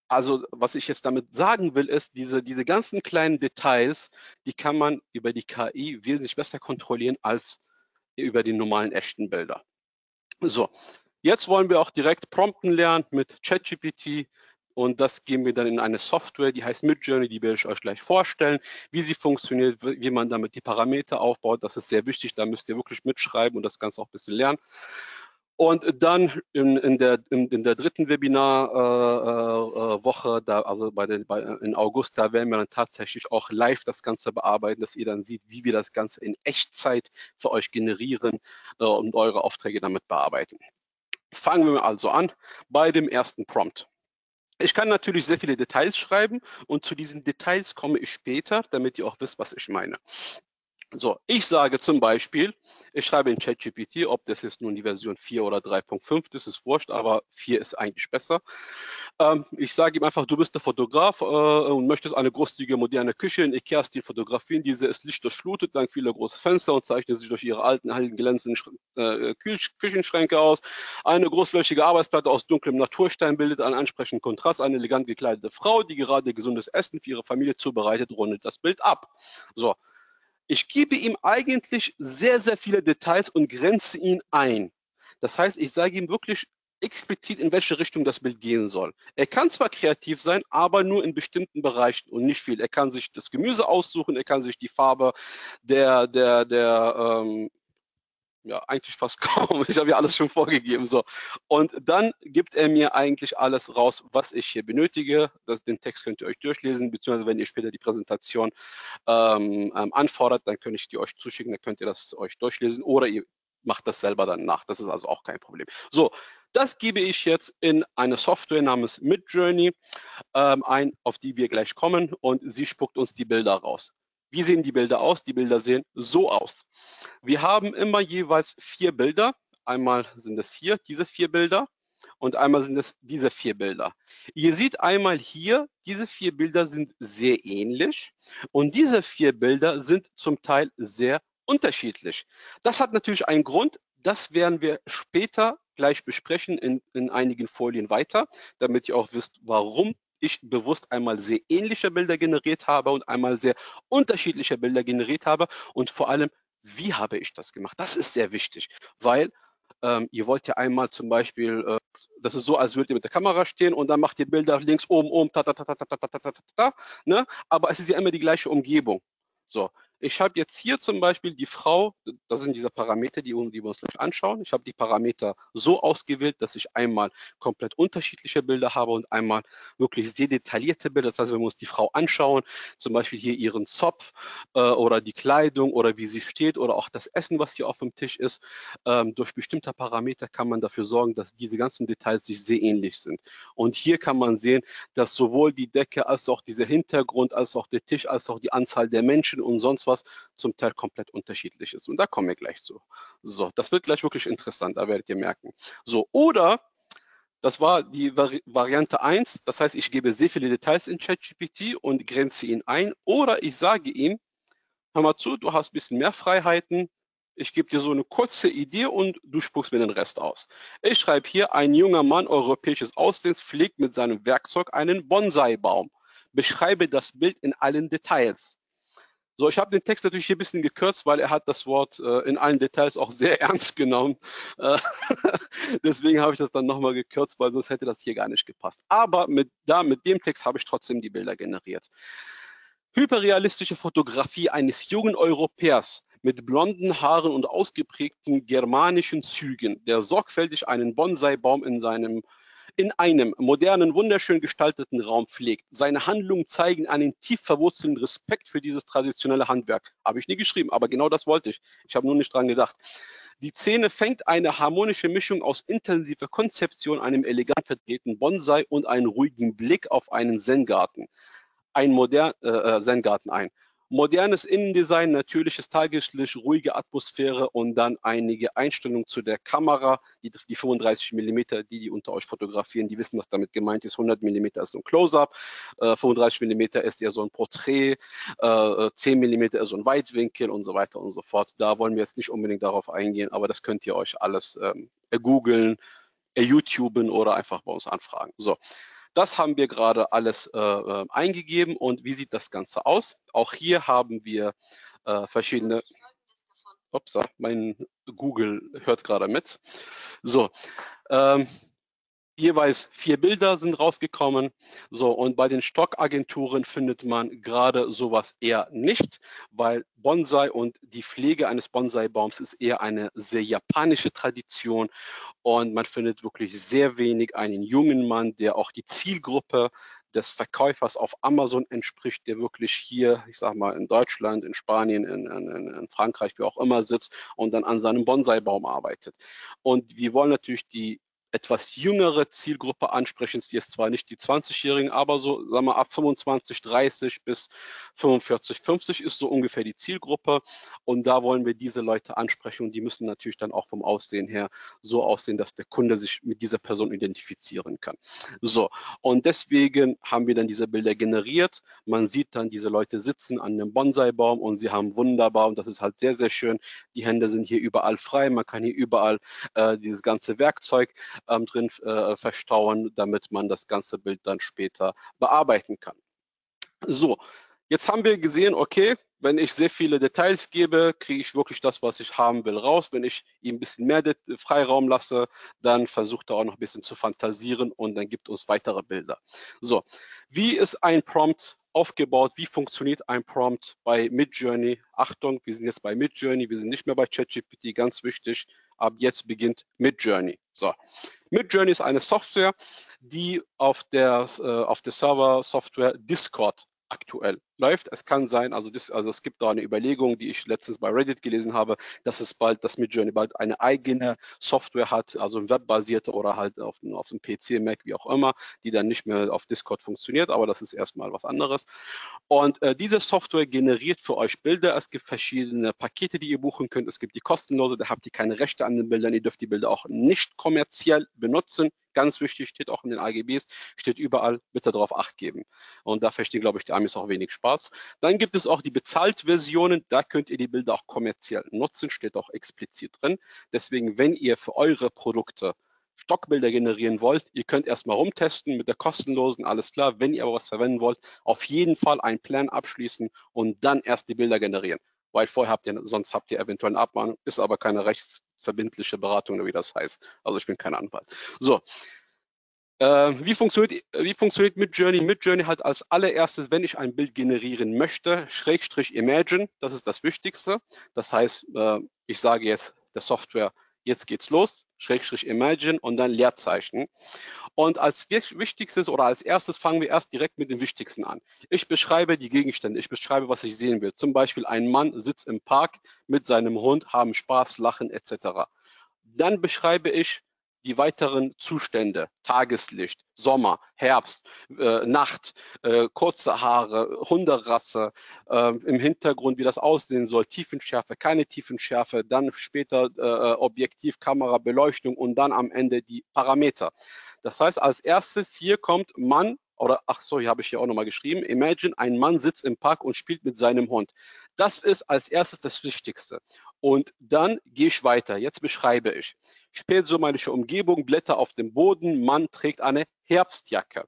Also, was ich jetzt damit sagen will, ist, diese, diese ganzen kleinen Details, die kann man über die KI wesentlich besser kontrollieren als über die normalen echten Bilder. So, jetzt wollen wir auch direkt prompten lernen mit ChatGPT. Und das geben wir dann in eine Software, die heißt Midjourney, die werde ich euch gleich vorstellen, wie sie funktioniert, wie man damit die Parameter aufbaut. Das ist sehr wichtig, da müsst ihr wirklich mitschreiben und das Ganze auch ein bisschen lernen. Und dann in, in, der, in, in der dritten Webinarwoche, äh, äh, also bei den, bei, in August, da werden wir dann tatsächlich auch live das Ganze bearbeiten, dass ihr dann seht, wie wir das Ganze in Echtzeit für euch generieren äh, und eure Aufträge damit bearbeiten. Fangen wir also an bei dem ersten Prompt. Ich kann natürlich sehr viele Details schreiben und zu diesen Details komme ich später, damit ihr auch wisst, was ich meine. So, ich sage zum Beispiel, ich schreibe in ChatGPT, ob das jetzt nun die Version 4 oder 3.5, das ist wurscht, aber 4 ist eigentlich besser. Ähm, ich sage ihm einfach, du bist der Fotograf äh, und möchtest eine großzügige moderne Küche in Ikea-Stil fotografieren. Diese ist lichtdurchflutet, dank vieler großer Fenster und zeichnet sich durch ihre alten, alten glänzenden äh, Küchenschränke aus. Eine großflächige Arbeitsplatte aus dunklem Naturstein bildet einen ansprechenden Kontrast. Eine elegant gekleidete Frau, die gerade gesundes Essen für ihre Familie zubereitet, rundet das Bild ab. So, ich gebe ihm eigentlich sehr, sehr viele Details und grenze ihn ein. Das heißt, ich sage ihm wirklich explizit, in welche Richtung das Bild gehen soll. Er kann zwar kreativ sein, aber nur in bestimmten Bereichen und nicht viel. Er kann sich das Gemüse aussuchen, er kann sich die Farbe der, der, der ähm, ja, eigentlich fast kaum. Ich habe ja alles schon vorgegeben. So. Und dann gibt er mir eigentlich alles raus, was ich hier benötige. Das, den Text könnt ihr euch durchlesen, beziehungsweise wenn ihr später die Präsentation ähm, ähm, anfordert, dann könnte ich die euch zuschicken, dann könnt ihr das euch durchlesen oder ihr macht das selber dann nach. Das ist also auch kein Problem. So, das gebe ich jetzt in eine Software namens Midjourney ähm, ein, auf die wir gleich kommen und sie spuckt uns die Bilder raus. Wie sehen die Bilder aus? Die Bilder sehen so aus. Wir haben immer jeweils vier Bilder. Einmal sind es hier diese vier Bilder und einmal sind es diese vier Bilder. Ihr seht einmal hier, diese vier Bilder sind sehr ähnlich und diese vier Bilder sind zum Teil sehr unterschiedlich. Das hat natürlich einen Grund, das werden wir später gleich besprechen in, in einigen Folien weiter, damit ihr auch wisst, warum ich bewusst einmal sehr ähnliche Bilder generiert habe und einmal sehr unterschiedliche Bilder generiert habe und vor allem, wie habe ich das gemacht? Das ist sehr wichtig, weil ähm, ihr wollt ja einmal zum Beispiel, äh, das ist so, als würdet ihr mit der Kamera stehen und dann macht ihr Bilder links, oben, oben, ta, ta, ta, ta, ta, ta, ta, ta, ta, ne? aber es ist ja immer die gleiche Umgebung. So, ich habe jetzt hier zum Beispiel die Frau, das sind diese Parameter, die, die wir uns gleich anschauen. Ich habe die Parameter so ausgewählt, dass ich einmal komplett unterschiedliche Bilder habe und einmal wirklich sehr detaillierte Bilder. Das heißt, wenn wir uns die Frau anschauen, zum Beispiel hier ihren Zopf äh, oder die Kleidung oder wie sie steht oder auch das Essen, was hier auf dem Tisch ist, ähm, durch bestimmte Parameter kann man dafür sorgen, dass diese ganzen Details sich sehr ähnlich sind. Und hier kann man sehen, dass sowohl die Decke als auch dieser Hintergrund, als auch der Tisch, als auch die Anzahl der Menschen und sonst was zum Teil komplett unterschiedlich ist. Und da kommen wir gleich zu. So, das wird gleich wirklich interessant, da werdet ihr merken. So, oder das war die Vari Variante 1, das heißt, ich gebe sehr viele Details in ChatGPT und grenze ihn ein. Oder ich sage ihm, hör mal zu, du hast ein bisschen mehr Freiheiten, Ich gebe dir so eine kurze Idee und du spuckst mir den Rest aus. Ich schreibe hier, ein junger Mann europäisches Aussehens pflegt mit seinem Werkzeug einen Bonsai-Baum. Beschreibe das Bild in allen Details. So, ich habe den Text natürlich hier ein bisschen gekürzt, weil er hat das Wort äh, in allen Details auch sehr ernst genommen. Äh, deswegen habe ich das dann nochmal gekürzt, weil sonst hätte das hier gar nicht gepasst. Aber mit, da, mit dem Text habe ich trotzdem die Bilder generiert. Hyperrealistische Fotografie eines jungen Europäers mit blonden Haaren und ausgeprägten germanischen Zügen, der sorgfältig einen Bonsai-Baum in seinem in einem modernen, wunderschön gestalteten Raum pflegt. Seine Handlungen zeigen einen tief verwurzelten Respekt für dieses traditionelle Handwerk. Habe ich nie geschrieben, aber genau das wollte ich. Ich habe nur nicht dran gedacht. Die Szene fängt eine harmonische Mischung aus intensiver Konzeption, einem elegant verdrehten Bonsai und einem ruhigen Blick auf einen Zen-Garten. Ein modern äh, äh Zen-Garten ein modernes Innendesign, natürliches Tageslicht, ruhige Atmosphäre und dann einige Einstellungen zu der Kamera, die, die 35 mm, die die unter euch fotografieren, die wissen, was damit gemeint ist. 100 mm ist so ein Close-up, äh, 35 mm ist eher so ein Porträt, äh, 10 mm ist so ein Weitwinkel und so weiter und so fort. Da wollen wir jetzt nicht unbedingt darauf eingehen, aber das könnt ihr euch alles ähm, googeln, YouTuben oder einfach bei uns anfragen. So. Das haben wir gerade alles äh, äh, eingegeben und wie sieht das Ganze aus? Auch hier haben wir äh, verschiedene. Ups, mein Google hört gerade mit. So, ähm, jeweils vier Bilder sind rausgekommen. So, und bei den Stockagenturen findet man gerade sowas eher nicht, weil Bonsai und die Pflege eines Bonsai-Baums ist eher eine sehr japanische Tradition und man findet wirklich sehr wenig einen jungen Mann, der auch die Zielgruppe des Verkäufers auf Amazon entspricht, der wirklich hier, ich sag mal, in Deutschland, in Spanien, in, in, in Frankreich, wie auch immer sitzt und dann an seinem Bonsai-Baum arbeitet. Und wir wollen natürlich die etwas jüngere Zielgruppe ansprechen. Die ist zwar nicht die 20-Jährigen, aber so, sagen wir, ab 25, 30 bis 45, 50 ist so ungefähr die Zielgruppe. Und da wollen wir diese Leute ansprechen. Und die müssen natürlich dann auch vom Aussehen her so aussehen, dass der Kunde sich mit dieser Person identifizieren kann. So, und deswegen haben wir dann diese Bilder generiert. Man sieht dann diese Leute sitzen an einem Bonsai-Baum und sie haben wunderbar, und das ist halt sehr, sehr schön, die Hände sind hier überall frei. Man kann hier überall äh, dieses ganze Werkzeug ähm, drin äh, verstauen, damit man das ganze Bild dann später bearbeiten kann. So, jetzt haben wir gesehen, okay, wenn ich sehr viele Details gebe, kriege ich wirklich das, was ich haben will, raus. Wenn ich ihm ein bisschen mehr Freiraum lasse, dann versucht er auch noch ein bisschen zu fantasieren und dann gibt uns weitere Bilder. So, wie ist ein Prompt aufgebaut? Wie funktioniert ein Prompt bei Midjourney? Achtung, wir sind jetzt bei Midjourney, wir sind nicht mehr bei ChatGPT, ganz wichtig ab jetzt beginnt Midjourney. So, Midjourney ist eine Software, die auf der, äh, auf der Server-Software Discord aktuell läuft. Es kann sein, also, das, also es gibt da eine Überlegung, die ich letztens bei Reddit gelesen habe, dass es bald, dass Midjourney bald eine eigene Software hat, also webbasierte oder halt auf, auf dem PC, Mac, wie auch immer, die dann nicht mehr auf Discord funktioniert, aber das ist erstmal was anderes. Und äh, diese Software generiert für euch Bilder. Es gibt verschiedene Pakete, die ihr buchen könnt. Es gibt die kostenlose, da habt ihr keine Rechte an den Bildern. Ihr dürft die Bilder auch nicht kommerziell benutzen. Ganz wichtig, steht auch in den AGBs, steht überall, bitte darauf Acht geben. Und da verstehen, glaube ich, die Amis auch wenig Spaß. Dann gibt es auch die Bezahlt-Versionen, da könnt ihr die Bilder auch kommerziell nutzen, steht auch explizit drin. Deswegen, wenn ihr für eure Produkte Stockbilder generieren wollt, ihr könnt erstmal rumtesten mit der kostenlosen, alles klar. Wenn ihr aber was verwenden wollt, auf jeden Fall einen Plan abschließen und dann erst die Bilder generieren. Weil vorher habt ihr, sonst habt ihr eventuell eine Abmahnung, ist aber keine rechtsverbindliche Beratung, wie das heißt. Also ich bin kein Anwalt. So, äh, wie, funktioniert, wie funktioniert Midjourney? Midjourney hat als allererstes, wenn ich ein Bild generieren möchte, Schrägstrich Imagine, das ist das Wichtigste. Das heißt, äh, ich sage jetzt der Software, jetzt geht's los, Schrägstrich Imagine und dann Leerzeichen. Und als wichtigstes oder als erstes fangen wir erst direkt mit dem Wichtigsten an. Ich beschreibe die Gegenstände, ich beschreibe, was ich sehen will. Zum Beispiel ein Mann sitzt im Park mit seinem Hund, haben Spaß, lachen etc. Dann beschreibe ich die weiteren Zustände, Tageslicht, Sommer, Herbst, äh, Nacht, äh, kurze Haare, Hunderasse, äh, im Hintergrund, wie das aussehen soll, Tiefenschärfe, keine Tiefenschärfe, dann später äh, Objektiv, Kamera, Beleuchtung und dann am Ende die Parameter. Das heißt, als erstes hier kommt Mann oder ach so, hier habe ich hier auch nochmal geschrieben, imagine, ein Mann sitzt im Park und spielt mit seinem Hund. Das ist als erstes das Wichtigste. Und dann gehe ich weiter. Jetzt beschreibe ich. Spätsommerliche Umgebung, Blätter auf dem Boden, Mann trägt eine Herbstjacke.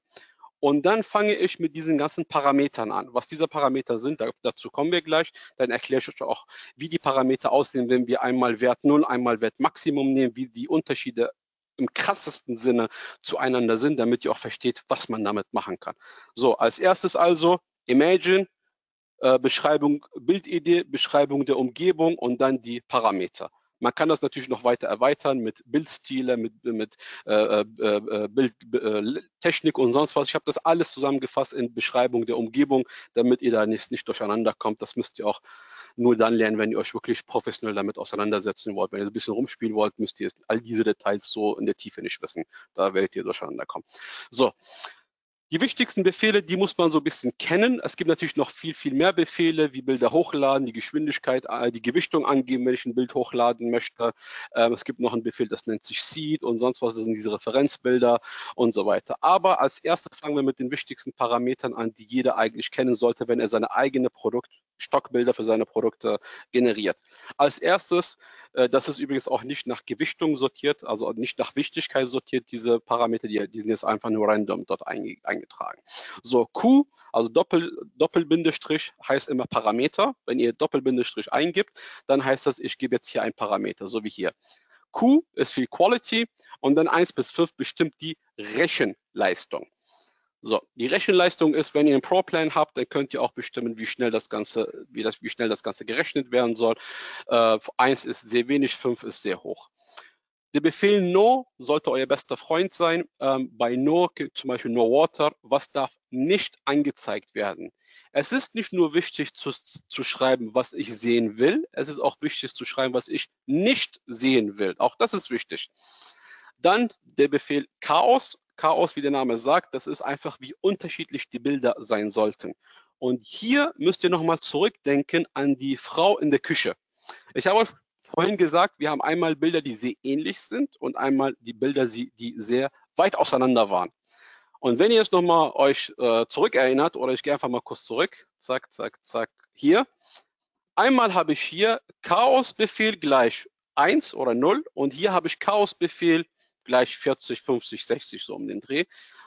Und dann fange ich mit diesen ganzen Parametern an. Was diese Parameter sind, dazu kommen wir gleich. Dann erkläre ich euch auch, wie die Parameter aussehen, wenn wir einmal Wert 0, einmal Wert Maximum nehmen, wie die Unterschiede im krassesten Sinne zueinander sind, damit ihr auch versteht, was man damit machen kann. So, als erstes also Imagine, äh, Beschreibung, Bildidee, Beschreibung der Umgebung und dann die Parameter. Man kann das natürlich noch weiter erweitern mit Bildstile, mit, mit äh, äh, äh Bildtechnik äh, und sonst was. Ich habe das alles zusammengefasst in Beschreibung der Umgebung, damit ihr da nicht, nicht durcheinander kommt. Das müsst ihr auch nur dann lernen, wenn ihr euch wirklich professionell damit auseinandersetzen wollt. Wenn ihr ein bisschen rumspielen wollt, müsst ihr all diese Details so in der Tiefe nicht wissen. Da werdet ihr durcheinander kommen. So, die wichtigsten Befehle, die muss man so ein bisschen kennen. Es gibt natürlich noch viel, viel mehr Befehle, wie Bilder hochladen, die Geschwindigkeit, äh, die Gewichtung angeben, wenn ich ein Bild hochladen möchte. Ähm, es gibt noch einen Befehl, das nennt sich Seed und sonst was, das sind diese Referenzbilder und so weiter. Aber als erstes fangen wir mit den wichtigsten Parametern an, die jeder eigentlich kennen sollte, wenn er seine eigene Produkt, Stockbilder für seine Produkte generiert. Als erstes äh, das ist übrigens auch nicht nach Gewichtung sortiert, also nicht nach Wichtigkeit sortiert, diese Parameter, die, die sind jetzt einfach nur random dort eingetragen. So, Q, also Doppel, Doppelbindestrich heißt immer Parameter. Wenn ihr Doppelbindestrich eingibt, dann heißt das, ich gebe jetzt hier ein Parameter, so wie hier. Q ist für Quality und dann 1 bis 5 bestimmt die Rechenleistung. So, die Rechenleistung ist, wenn ihr einen Pro-Plan habt, dann könnt ihr auch bestimmen, wie schnell das Ganze, wie, das, wie schnell das Ganze gerechnet werden soll. Äh, 1 ist sehr wenig, 5 ist sehr hoch. Der Befehl No sollte euer bester Freund sein. Ähm, bei No zum Beispiel No Water, was darf nicht angezeigt werden. Es ist nicht nur wichtig zu, zu schreiben, was ich sehen will, es ist auch wichtig zu schreiben, was ich nicht sehen will. Auch das ist wichtig. Dann der Befehl Chaos Chaos, wie der Name sagt, das ist einfach, wie unterschiedlich die Bilder sein sollten. Und hier müsst ihr nochmal zurückdenken an die Frau in der Küche. Ich habe euch vorhin gesagt, wir haben einmal Bilder, die sehr ähnlich sind und einmal die Bilder, die sehr weit auseinander waren. Und wenn ihr jetzt nochmal euch äh, zurückerinnert, oder ich gehe einfach mal kurz zurück, zack, zack, zack, hier. Einmal habe ich hier Chaosbefehl gleich 1 oder 0 und hier habe ich Chaosbefehl gleich 40, 50, 60 so um den Dreh.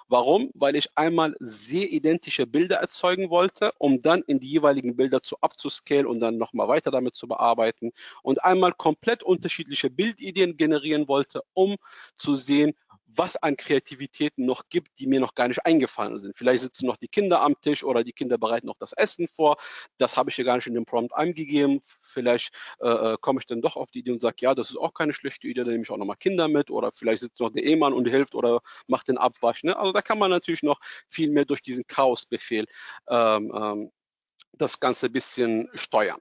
Warum? Weil ich einmal sehr identische Bilder erzeugen wollte, um dann in die jeweiligen Bilder zu abzuscalen und dann nochmal weiter damit zu bearbeiten und einmal komplett unterschiedliche Bildideen generieren wollte, um zu sehen, was an Kreativitäten noch gibt, die mir noch gar nicht eingefallen sind. Vielleicht sitzen noch die Kinder am Tisch oder die Kinder bereiten noch das Essen vor. Das habe ich hier gar nicht in dem Prompt eingegeben. Vielleicht äh, äh komme ich dann doch auf die Idee und sage, ja, das ist auch keine schlechte Idee, dann nehme ich auch nochmal Kinder mit oder vielleicht sitzt noch der Ehemann und hilft oder macht den Abwasch. Ne? Also da kann man natürlich noch viel mehr durch diesen Chaosbefehl ähm, ähm, das Ganze ein bisschen steuern.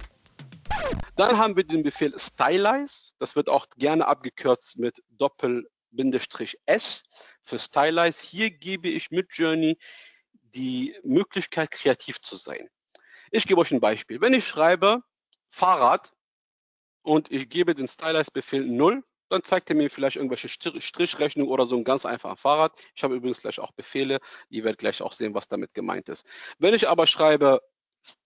Dann haben wir den Befehl Stylize. Das wird auch gerne abgekürzt mit Doppel-S für Stylize. Hier gebe ich mit Journey die Möglichkeit, kreativ zu sein. Ich gebe euch ein Beispiel. Wenn ich schreibe Fahrrad und ich gebe den Stylize-Befehl 0, dann zeigt er mir vielleicht irgendwelche Strichrechnung oder so ein ganz einfacher Fahrrad. Ich habe übrigens gleich auch Befehle. Ihr werdet gleich auch sehen, was damit gemeint ist. Wenn ich aber schreibe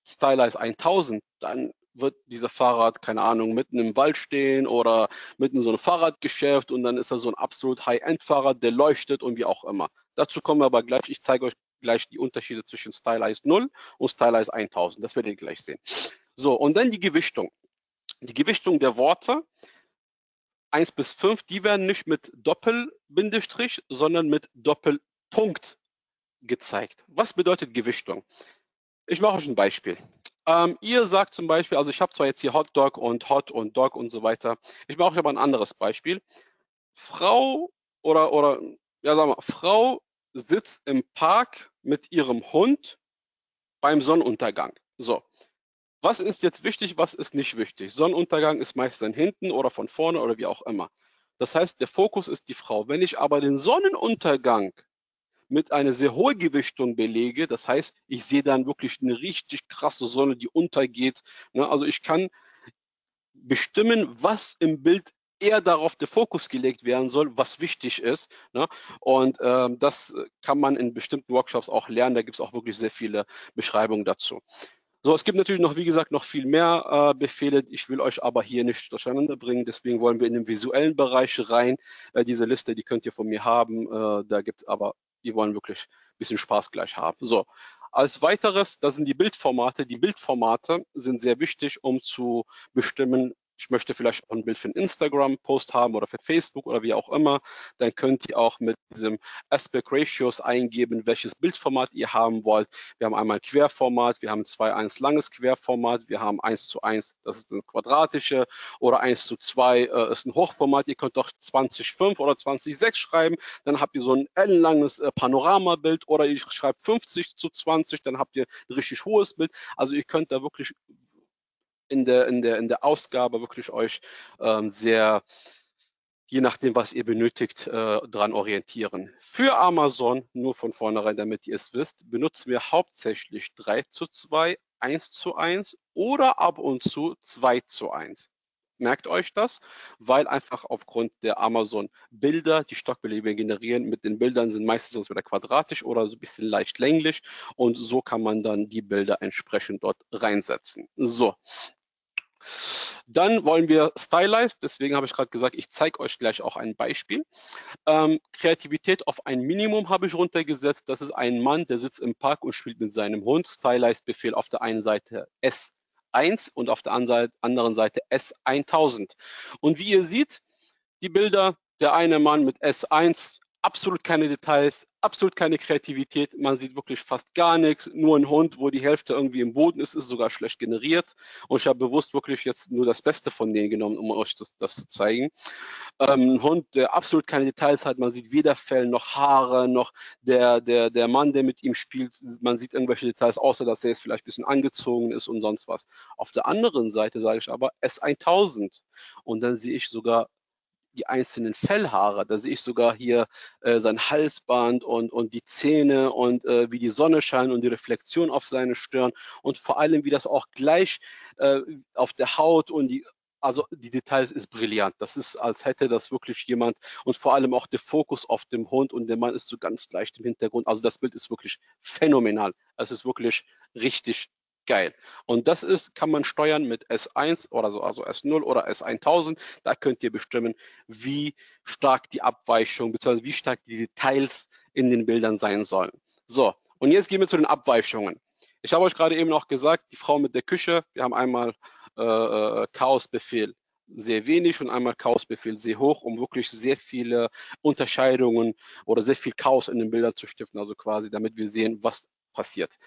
Stylize 1000, dann wird dieser Fahrrad, keine Ahnung, mitten im Wald stehen oder mitten in so einem Fahrradgeschäft und dann ist er so ein absolut High-End-Fahrrad, der leuchtet und wie auch immer. Dazu kommen wir aber gleich. Ich zeige euch gleich die Unterschiede zwischen Stylize 0 und Stylize 1000. Das werdet ihr gleich sehen. So, und dann die Gewichtung. Die Gewichtung der Worte 1 bis 5, die werden nicht mit Doppelbindestrich, sondern mit Doppelpunkt gezeigt. Was bedeutet Gewichtung? Ich mache euch ein Beispiel. Ähm, ihr sagt zum Beispiel, also ich habe zwar jetzt hier Hot Dog und Hot und Dog und so weiter. Ich mache aber ein anderes Beispiel. Frau oder, oder, ja, sagen wir, Frau sitzt im Park mit ihrem Hund beim Sonnenuntergang. So, was ist jetzt wichtig, was ist nicht wichtig? Sonnenuntergang ist meist dann hinten oder von vorne oder wie auch immer. Das heißt, der Fokus ist die Frau. Wenn ich aber den Sonnenuntergang mit einer sehr hohen Gewichtung belege, das heißt, ich sehe dann wirklich eine richtig krasse Sonne, die untergeht. Ne? Also ich kann bestimmen, was im Bild eher darauf der Fokus gelegt werden soll, was wichtig ist. Ne? Und ähm, das kann man in bestimmten Workshops auch lernen. Da gibt es auch wirklich sehr viele Beschreibungen dazu. So, es gibt natürlich noch, wie gesagt, noch viel mehr äh, Befehle. Ich will euch aber hier nicht durcheinander bringen. Deswegen wollen wir in den visuellen Bereich rein. Äh, diese Liste, die könnt ihr von mir haben. Äh, da gibt es aber, wir wollen wirklich ein bisschen Spaß gleich haben. So, als weiteres, das sind die Bildformate. Die Bildformate sind sehr wichtig, um zu bestimmen, ich möchte vielleicht ein Bild für einen Instagram-Post haben oder für Facebook oder wie auch immer, dann könnt ihr auch mit diesem Aspect Ratios eingeben, welches Bildformat ihr haben wollt. Wir haben einmal Querformat, wir haben 2:1 langes Querformat, wir haben 1 zu 1, das ist ein quadratische oder 1 zu 2 äh, ist ein Hochformat. Ihr könnt doch 20,5 oder 20,6 schreiben, dann habt ihr so ein ellenlanges äh, Panoramabild oder ich schreibe 50 zu 20, dann habt ihr ein richtig hohes Bild. Also ihr könnt da wirklich in der, in der, in der Ausgabe wirklich euch ähm, sehr, je nachdem, was ihr benötigt, äh, dran orientieren. Für Amazon, nur von vornherein, damit ihr es wisst, benutzen wir hauptsächlich 3 zu 2, 1 zu 1 oder ab und zu 2 zu 1. Merkt euch das, weil einfach aufgrund der Amazon Bilder, die Stockbilder generieren, mit den Bildern sind meistens wieder quadratisch oder so ein bisschen leicht länglich und so kann man dann die Bilder entsprechend dort reinsetzen. So, dann wollen wir Stylize, deswegen habe ich gerade gesagt, ich zeige euch gleich auch ein Beispiel. Ähm, Kreativität auf ein Minimum habe ich runtergesetzt. Das ist ein Mann, der sitzt im Park und spielt mit seinem Hund. Stylize-Befehl auf der einen Seite S1 und auf der anderen Seite S1000. Und wie ihr seht, die Bilder, der eine Mann mit S1 absolut keine Details, absolut keine Kreativität. Man sieht wirklich fast gar nichts. Nur ein Hund, wo die Hälfte irgendwie im Boden ist, ist sogar schlecht generiert. Und ich habe bewusst wirklich jetzt nur das Beste von denen genommen, um euch das, das zu zeigen. Ähm, ein Hund, der absolut keine Details hat. Man sieht weder Fell noch Haare, noch der, der, der Mann, der mit ihm spielt. Man sieht irgendwelche Details, außer dass er jetzt vielleicht ein bisschen angezogen ist und sonst was. Auf der anderen Seite sage ich aber S1000. Und dann sehe ich sogar die einzelnen Fellhaare. Da sehe ich sogar hier äh, sein Halsband und, und die Zähne und äh, wie die Sonne scheint und die Reflexion auf seine Stirn und vor allem, wie das auch gleich äh, auf der Haut und die also die Details ist brillant. Das ist, als hätte das wirklich jemand und vor allem auch der Fokus auf dem Hund und der Mann ist so ganz leicht im Hintergrund. Also das Bild ist wirklich phänomenal. Es ist wirklich richtig geil. Und das ist, kann man steuern mit S1 oder so, also S0 oder S1000. Da könnt ihr bestimmen, wie stark die Abweichung bzw. wie stark die Details in den Bildern sein sollen. So, und jetzt gehen wir zu den Abweichungen. Ich habe euch gerade eben noch gesagt, die Frau mit der Küche, wir haben einmal äh, äh Chaosbefehl sehr wenig und einmal Chaosbefehl sehr hoch, um wirklich sehr viele Unterscheidungen oder sehr viel Chaos in den Bildern zu stiften, also quasi damit wir sehen, was passiert.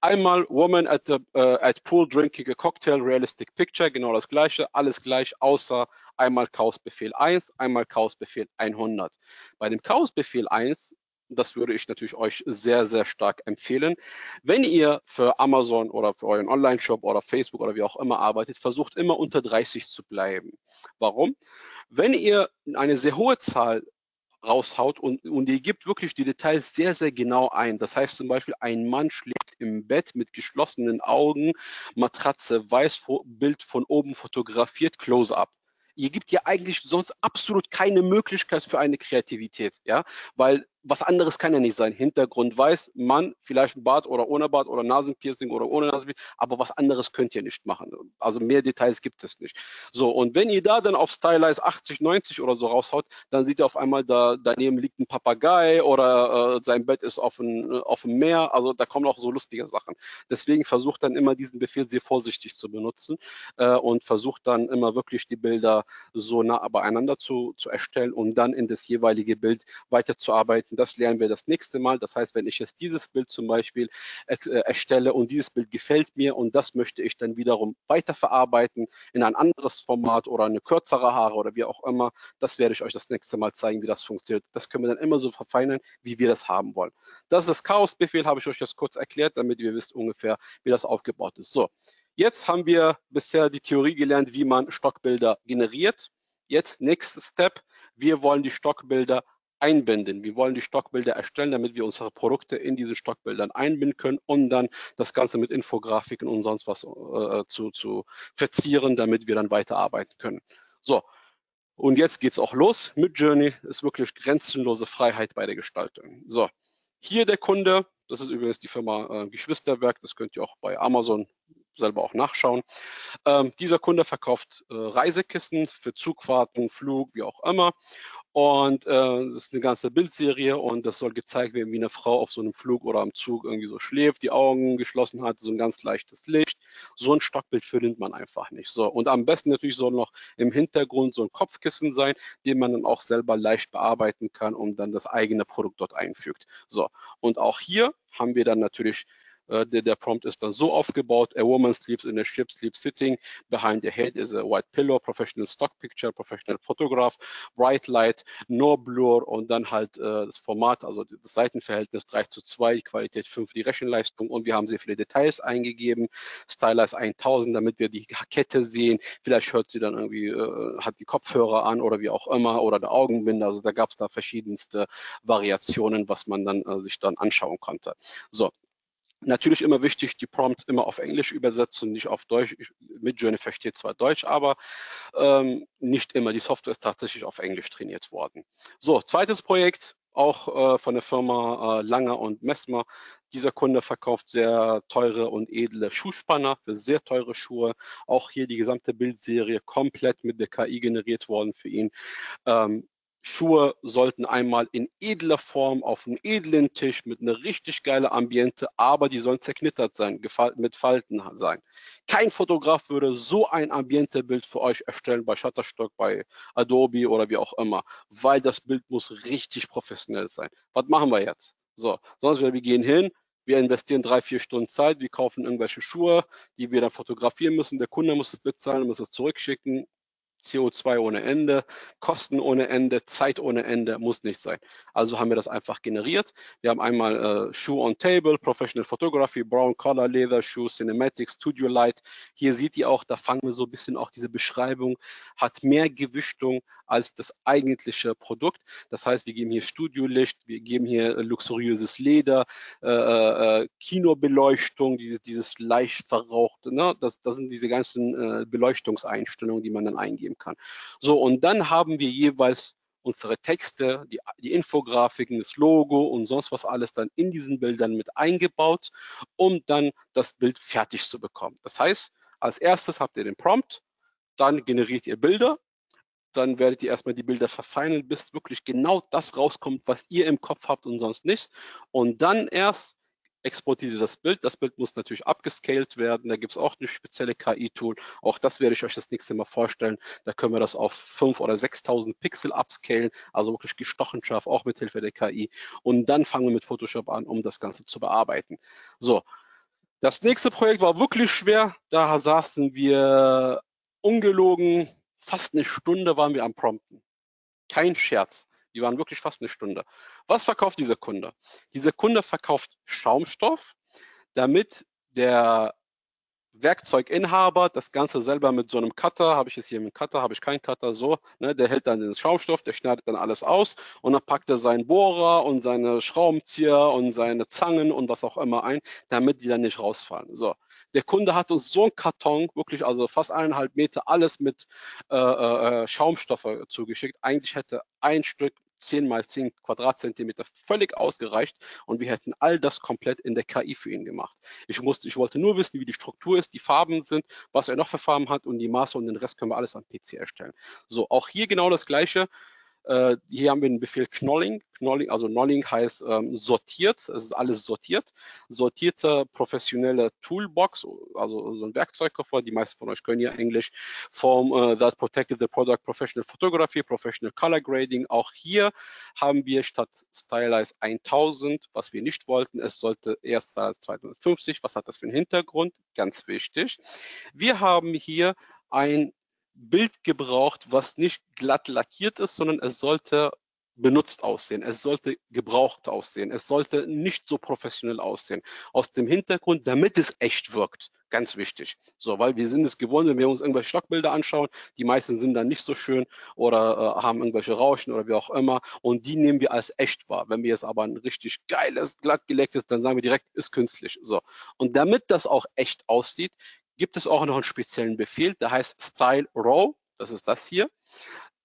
Einmal Woman at, the, uh, at Pool drinking a cocktail, realistic picture, genau das gleiche, alles gleich, außer einmal Chaosbefehl 1, einmal Chaosbefehl 100. Bei dem Chaosbefehl 1 das würde ich natürlich euch sehr, sehr stark empfehlen. Wenn ihr für Amazon oder für euren Online-Shop oder Facebook oder wie auch immer arbeitet, versucht immer unter 30 zu bleiben. Warum? Wenn ihr eine sehr hohe Zahl raushaut und, und ihr gibt wirklich die Details sehr, sehr genau ein. Das heißt zum Beispiel, ein Mann schlägt im Bett mit geschlossenen Augen, Matratze weiß, Bild von oben fotografiert, Close-up ihr gibt ja eigentlich sonst absolut keine Möglichkeit für eine Kreativität, ja, weil was anderes kann ja nicht sein. Hintergrund weiß, Mann, vielleicht ein Bart oder ohne Bart oder Nasenpiercing oder ohne Nasenpiercing, aber was anderes könnt ihr nicht machen. Also mehr Details gibt es nicht. So, und wenn ihr da dann auf Stylize 80, 90 oder so raushaut, dann seht ihr auf einmal, da daneben liegt ein Papagei oder äh, sein Bett ist auf, ein, auf dem Meer. Also da kommen auch so lustige Sachen. Deswegen versucht dann immer diesen Befehl sehr vorsichtig zu benutzen äh, und versucht dann immer wirklich die Bilder so nah beieinander zu, zu erstellen, um dann in das jeweilige Bild weiterzuarbeiten bearbeiten. Das lernen wir das nächste Mal. Das heißt, wenn ich jetzt dieses Bild zum Beispiel äh, erstelle und dieses Bild gefällt mir und das möchte ich dann wiederum weiterverarbeiten in ein anderes Format oder eine kürzere Haare oder wie auch immer, das werde ich euch das nächste Mal zeigen, wie das funktioniert. Das können wir dann immer so verfeinern, wie wir das haben wollen. Das ist das Chaos-Befehl, habe ich euch jetzt kurz erklärt, damit ihr wisst ungefähr, wie das aufgebaut ist. So, jetzt haben wir bisher die Theorie gelernt, wie man Stockbilder generiert. Jetzt, nächster Step, wir wollen die Stockbilder einbinden. Wir wollen die Stockbilder erstellen, damit wir unsere Produkte in diese Stockbildern einbinden können und dann das Ganze mit Infografiken und sonst was äh, zu, zu verzieren, damit wir dann weiterarbeiten können. So, und jetzt geht es auch los. Mit Journey ist wirklich grenzenlose Freiheit bei der Gestaltung. So, hier der Kunde, das ist übrigens die Firma äh, Geschwisterwerk, das könnt ihr auch bei Amazon selber auch nachschauen. Ähm, dieser Kunde verkauft äh, Reisekisten für Zugfahrten, Flug, wie auch immer. Und äh, das ist eine ganze Bildserie und das soll gezeigt werden, wie eine Frau auf so einem Flug oder am Zug irgendwie so schläft, die Augen geschlossen hat, so ein ganz leichtes Licht. So ein Stockbild findet man einfach nicht. So und am besten natürlich soll noch im Hintergrund so ein Kopfkissen sein, den man dann auch selber leicht bearbeiten kann und dann das eigene Produkt dort einfügt. So und auch hier haben wir dann natürlich äh, der, der, Prompt ist dann so aufgebaut, a woman sleeps in a ship, sleep sitting, behind the head is a white pillow, professional stock picture, professional photograph, bright light, no blur und dann halt äh, das Format, also das Seitenverhältnis 3 zu 2, die Qualität 5, die Rechenleistung und wir haben sehr viele Details eingegeben, Stylize 1000, damit wir die Kette sehen, vielleicht hört sie dann irgendwie, äh, hat die Kopfhörer an oder wie auch immer oder der Augenbinde, also da gab es da verschiedenste Variationen, was man dann äh, sich dann anschauen konnte. So, Natürlich immer wichtig, die Prompts immer auf Englisch übersetzen, nicht auf Deutsch. Midjourney versteht zwar Deutsch, aber ähm, nicht immer. Die Software ist tatsächlich auf Englisch trainiert worden. So, zweites Projekt, auch äh, von der Firma äh, Langer und Messmer. Dieser Kunde verkauft sehr teure und edle Schuhspanner für sehr teure Schuhe. Auch hier die gesamte Bildserie komplett mit der KI generiert worden für ihn. Ähm, Schuhe sollten einmal in edler Form auf einem edlen Tisch mit einer richtig geile Ambiente, aber die sollen zerknittert sein, mit Falten sein. Kein Fotograf würde so ein Ambientebild für euch erstellen bei Shutterstock, bei Adobe oder wie auch immer, weil das Bild muss richtig professionell sein. Was machen wir jetzt? So, sonst wir gehen hin, wir investieren drei, vier Stunden Zeit, wir kaufen irgendwelche Schuhe, die wir dann fotografieren müssen. Der Kunde muss es bezahlen, muss es zurückschicken. CO2 ohne Ende, Kosten ohne Ende, Zeit ohne Ende, muss nicht sein. Also haben wir das einfach generiert. Wir haben einmal äh, Shoe on Table, Professional Photography, Brown Color, Leather Shoe, Cinematic, Studio Light. Hier seht ihr auch, da fangen wir so ein bisschen auch diese Beschreibung, hat mehr Gewichtung als das eigentliche Produkt. Das heißt, wir geben hier Studiolicht, wir geben hier luxuriöses Leder, äh, äh, äh Kinobeleuchtung, dieses, dieses leicht verrauchte, ne? das, das sind diese ganzen äh, Beleuchtungseinstellungen, die man dann eingeben eingeben kann. So, und dann haben wir jeweils unsere Texte, die, die Infografiken, das Logo und sonst was alles dann in diesen Bildern mit eingebaut, um dann das Bild fertig zu bekommen. Das heißt, als erstes habt ihr den Prompt, dann generiert ihr Bilder, dann werdet ihr erstmal die Bilder verfeinern, bis wirklich genau das rauskommt, was ihr im Kopf habt und sonst nichts. Und dann erst exportiert ihr das Bild. Das Bild muss natürlich abgescaled werden. Da gibt es auch eine spezielle KI-Tool. Auch das werde ich euch das nächste Mal vorstellen. Da können wir das auf 5.000 oder 6.000 Pixel upscalen, also wirklich gestochen scharf, auch mit Hilfe der KI. Und dann fangen wir mit Photoshop an, um das Ganze zu bearbeiten. So, das nächste Projekt war wirklich schwer. Da saßen wir ungelogen, fast eine Stunde waren wir am Prompten. Kein Scherz. Die waren wirklich fast eine Stunde. Was verkauft dieser Kunde? Dieser Kunde verkauft Schaumstoff, damit der Werkzeuginhaber das Ganze selber mit so einem Cutter, habe ich jetzt hier einen Cutter, habe ich keinen Cutter, so, ne, der hält dann den Schaumstoff, der schneidet dann alles aus und dann packt er seinen Bohrer und seine Schraubenzieher und seine Zangen und was auch immer ein, damit die dann nicht rausfallen. So, der Kunde hat uns so einen Karton, wirklich also fast eineinhalb Meter, alles mit äh, äh, Schaumstoffe zugeschickt. Eigentlich hätte ein Stück 10 mal 10 Quadratzentimeter völlig ausgereicht und wir hätten all das komplett in der KI für ihn gemacht. Ich, musste, ich wollte nur wissen, wie die Struktur ist, die Farben sind, was er noch für Farben hat und die Maße und den Rest können wir alles am PC erstellen. So, auch hier genau das Gleiche. Äh, hier haben wir den Befehl Knolling. Knolling also Knolling heißt ähm, sortiert. Es ist alles sortiert. Sortierte professionelle Toolbox, also so ein Werkzeugkoffer. Die meisten von euch können ja Englisch. Form uh, that protected the product Professional Photography, Professional Color Grading. Auch hier haben wir statt Stylize 1000, was wir nicht wollten. Es sollte erst Stylize 250. Was hat das für einen Hintergrund? Ganz wichtig. Wir haben hier ein Bild gebraucht, was nicht glatt lackiert ist, sondern es sollte benutzt aussehen. Es sollte gebraucht aussehen. Es sollte nicht so professionell aussehen. Aus dem Hintergrund, damit es echt wirkt. Ganz wichtig. So, weil wir sind es gewohnt, wenn wir uns irgendwelche Stockbilder anschauen, die meisten sind dann nicht so schön oder äh, haben irgendwelche Rauschen oder wie auch immer. Und die nehmen wir als echt wahr. Wenn wir jetzt aber ein richtig geiles, glatt gelecktes, dann sagen wir direkt, ist künstlich. So. Und damit das auch echt aussieht, gibt es auch noch einen speziellen Befehl, der heißt Style Row. Das ist das hier.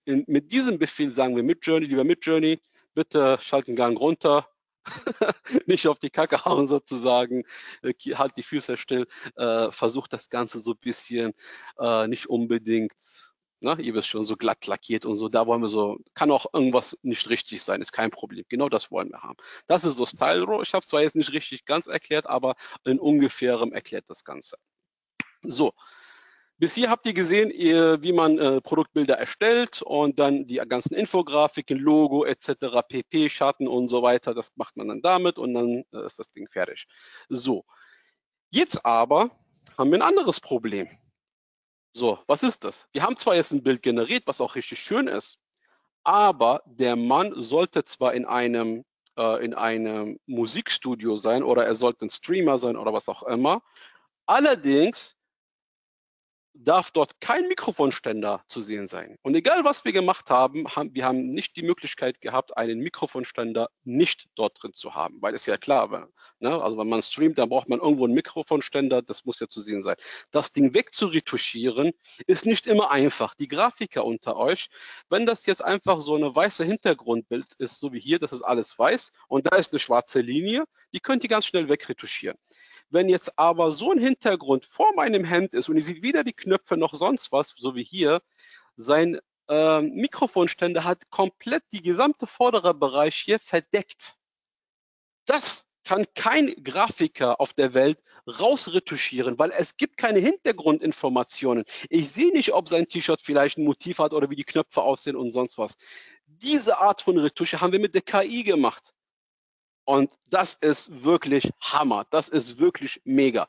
In, mit diesem Befehl sagen wir Midjourney, lieber Midjourney, bitte schalten Gang runter, nicht auf die Kacke hauen sozusagen, äh, halt die Füße still, äh, versucht das Ganze so ein bisschen äh, nicht unbedingt, ne, ihr wisst schon, so glatt lackiert und so, da wollen wir so, kann auch irgendwas nicht richtig sein, ist kein Problem, genau das wollen wir haben. Das ist so Style Row, ich habe es zwar jetzt nicht richtig ganz erklärt, aber in ungefährem erklärt das Ganze. So, bis hier habt ihr gesehen, wie man äh, Produktbilder erstellt und dann die ganzen Infografiken, Logo etc., PP, Schatten und so weiter. Das macht man dann damit und dann äh, ist das Ding fertig. So, jetzt aber haben wir ein anderes Problem. So, was ist das? Wir haben zwar jetzt ein Bild generiert, was auch richtig schön ist, aber der Mann sollte zwar in einem äh, in einem Musikstudio sein oder er sollte ein Streamer sein oder was auch immer. Allerdings darf dort kein Mikrofonständer zu sehen sein. Und egal was wir gemacht haben, haben wir haben nicht die Möglichkeit gehabt, einen Mikrofonständer nicht dort drin zu haben, weil es ja klar war. Ne? Also wenn man streamt, dann braucht man irgendwo einen Mikrofonständer, das muss ja zu sehen sein. Das Ding wegzuretuschieren ist nicht immer einfach. Die Grafiker unter euch, wenn das jetzt einfach so eine weiße Hintergrundbild ist, so wie hier, das ist alles weiß und da ist eine schwarze Linie, die könnt ihr ganz schnell wegretuschieren. Wenn jetzt aber so ein Hintergrund vor meinem Hemd ist und ihr seht weder die Knöpfe noch sonst was, so wie hier, sein äh, Mikrofonständer hat komplett die gesamte vordere Bereich hier verdeckt. Das kann kein Grafiker auf der Welt rausretuschieren, weil es gibt keine Hintergrundinformationen. Ich sehe nicht, ob sein T-Shirt vielleicht ein Motiv hat oder wie die Knöpfe aussehen und sonst was. Diese Art von Retusche haben wir mit der KI gemacht. Und das ist wirklich Hammer. Das ist wirklich mega.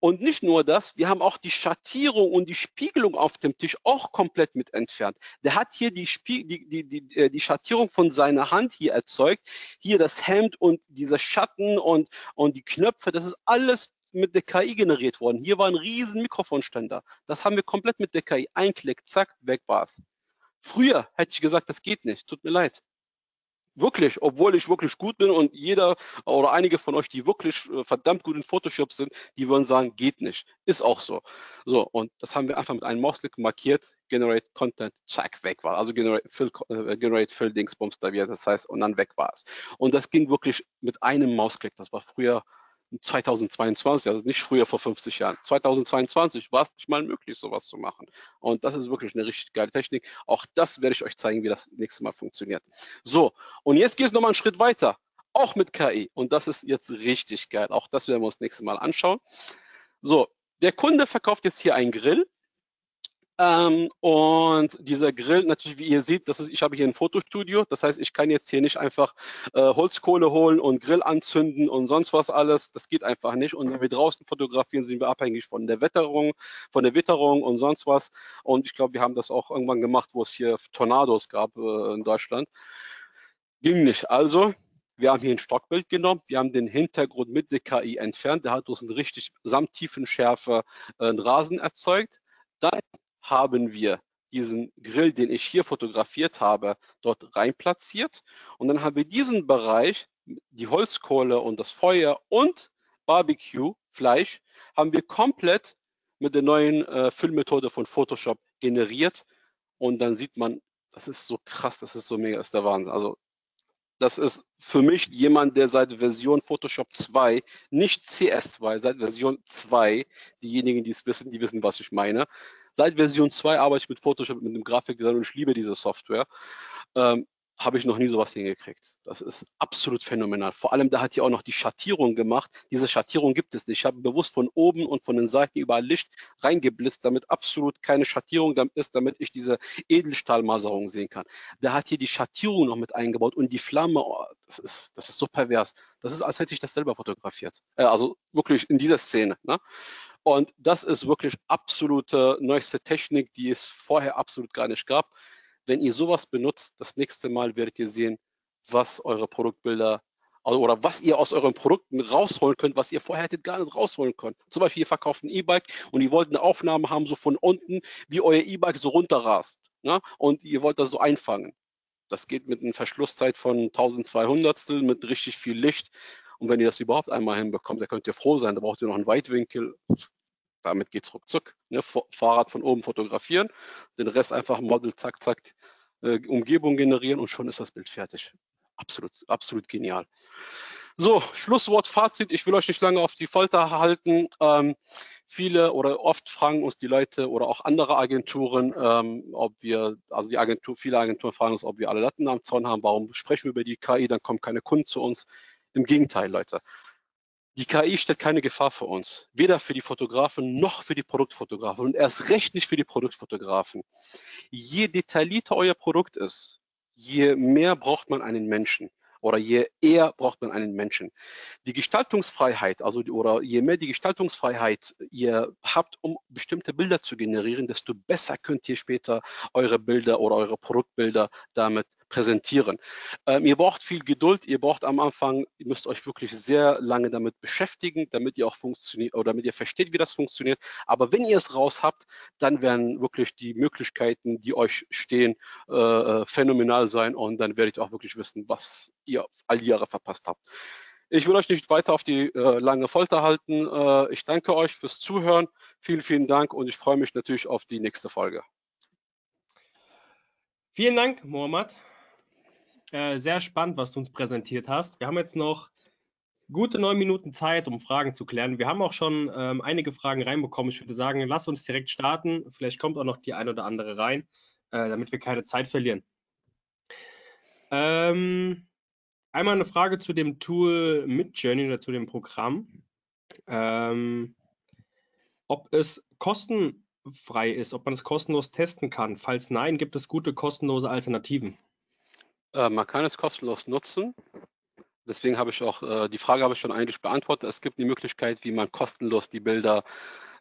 Und nicht nur das, wir haben auch die Schattierung und die Spiegelung auf dem Tisch auch komplett mit entfernt. Der hat hier die, Spie die, die, die, äh, die Schattierung von seiner Hand hier erzeugt. Hier das Hemd und dieser Schatten und, und die Knöpfe, das ist alles mit der KI generiert worden. Hier war ein riesen Mikrofonständer. Das haben wir komplett mit der KI. Ein Klick, zack, weg war's. Früher hätte ich gesagt, das geht nicht. Tut mir leid. Wirklich, obwohl ich wirklich gut bin und jeder oder einige von euch, die wirklich äh, verdammt gut in Photoshop sind, die würden sagen, geht nicht. Ist auch so. So, und das haben wir einfach mit einem Mausklick markiert, Generate Content, zack, weg war. Also Generate Fill, äh, Generate Fill Dingsbums da wieder, das heißt, und dann weg war es. Und das ging wirklich mit einem Mausklick. Das war früher 2022, also nicht früher vor 50 Jahren. 2022 war es nicht mal möglich, sowas zu machen. Und das ist wirklich eine richtig geile Technik. Auch das werde ich euch zeigen, wie das nächste Mal funktioniert. So, und jetzt geht es nochmal einen Schritt weiter, auch mit KI. Und das ist jetzt richtig geil. Auch das werden wir uns nächstes Mal anschauen. So, der Kunde verkauft jetzt hier einen Grill ähm, und dieser Grill, natürlich, wie ihr seht, das ist, ich habe hier ein Fotostudio. Das heißt, ich kann jetzt hier nicht einfach äh, Holzkohle holen und Grill anzünden und sonst was alles. Das geht einfach nicht. Und wenn wir draußen fotografieren, sind wir abhängig von der Wetterung, von der Witterung und sonst was. Und ich glaube, wir haben das auch irgendwann gemacht, wo es hier Tornados gab äh, in Deutschland. Ging nicht. Also, wir haben hier ein Stockbild genommen, wir haben den Hintergrund mit der KI entfernt, der hat uns eine richtig samt Tiefenschärfe äh, einen Rasen erzeugt. Dann haben wir diesen Grill, den ich hier fotografiert habe, dort rein platziert. Und dann haben wir diesen Bereich, die Holzkohle und das Feuer und Barbecue, Fleisch, haben wir komplett mit der neuen äh, Füllmethode von Photoshop generiert. Und dann sieht man, das ist so krass, das ist so mega, ist der Wahnsinn. Also das ist für mich jemand, der seit Version Photoshop 2, nicht CS2, seit Version 2, diejenigen, die es wissen, die wissen, was ich meine, Seit Version 2 arbeite ich mit Photoshop, mit dem Grafikdesign und ich liebe diese Software. ähm, habe ich noch nie sowas hingekriegt. Das ist absolut phänomenal. Vor allem, da hat hier auch noch die Schattierung gemacht. Diese Schattierung gibt es nicht. Ich habe bewusst von oben und von den Seiten überall Licht reingeblitzt, damit absolut keine Schattierung ist, damit ich diese Edelstahlmaserung sehen kann. Da hat hier die Schattierung noch mit eingebaut und die Flamme, oh, das, ist, das ist so pervers. Das ist, als hätte ich das selber fotografiert. Äh, also wirklich in dieser Szene. Ne? Und das ist wirklich absolute neueste Technik, die es vorher absolut gar nicht gab. Wenn ihr sowas benutzt, das nächste Mal werdet ihr sehen, was eure Produktbilder also, oder was ihr aus euren Produkten rausholen könnt, was ihr vorher hättet gar nicht rausholen können. Zum Beispiel, ihr verkauft ein E-Bike und ihr wollt eine Aufnahme haben, so von unten, wie euer E-Bike so runterrast. Ne? Und ihr wollt das so einfangen. Das geht mit einer Verschlusszeit von 1200 mit richtig viel Licht. Und wenn ihr das überhaupt einmal hinbekommt, dann könnt ihr froh sein. Da braucht ihr noch einen Weitwinkel. Damit geht es ruckzuck. Ne? Fahrrad von oben fotografieren, den Rest einfach Model, zack, zack, äh, Umgebung generieren und schon ist das Bild fertig. Absolut, absolut genial. So, Schlusswort, Fazit. Ich will euch nicht lange auf die Folter halten. Ähm, viele oder oft fragen uns die Leute oder auch andere Agenturen, ähm, ob wir, also die Agentur, viele Agenturen fragen uns, ob wir alle Latten am Zaun haben. Warum sprechen wir über die KI? Dann kommen keine Kunden zu uns. Im Gegenteil, Leute. Die KI stellt keine Gefahr für uns, weder für die Fotografen noch für die Produktfotografen und erst recht nicht für die Produktfotografen. Je detaillierter euer Produkt ist, je mehr braucht man einen Menschen oder je eher braucht man einen Menschen. Die Gestaltungsfreiheit, also oder je mehr die Gestaltungsfreiheit ihr habt, um bestimmte Bilder zu generieren, desto besser könnt ihr später eure Bilder oder eure Produktbilder damit präsentieren. Ähm, ihr braucht viel Geduld, ihr braucht am Anfang, ihr müsst euch wirklich sehr lange damit beschäftigen, damit ihr auch funktioniert oder damit ihr versteht, wie das funktioniert. Aber wenn ihr es raus habt, dann werden wirklich die Möglichkeiten, die euch stehen, äh, äh phänomenal sein und dann werdet ihr auch wirklich wissen, was ihr all die Jahre verpasst habt. Ich will euch nicht weiter auf die äh, lange Folter halten. Äh, ich danke euch fürs Zuhören. Vielen, vielen Dank und ich freue mich natürlich auf die nächste Folge. Vielen Dank, Mohammad. Äh, sehr spannend, was du uns präsentiert hast. Wir haben jetzt noch gute neun Minuten Zeit, um Fragen zu klären. Wir haben auch schon ähm, einige Fragen reinbekommen. Ich würde sagen, lass uns direkt starten. Vielleicht kommt auch noch die ein oder andere rein, äh, damit wir keine Zeit verlieren. Ähm, einmal eine Frage zu dem Tool Midjourney oder zu dem Programm. Ähm, ob es kostenfrei ist, ob man es kostenlos testen kann. Falls nein, gibt es gute kostenlose Alternativen. Äh, man kann es kostenlos nutzen. Deswegen habe ich auch, äh, die Frage habe ich schon eigentlich beantwortet. Es gibt die Möglichkeit, wie man kostenlos die Bilder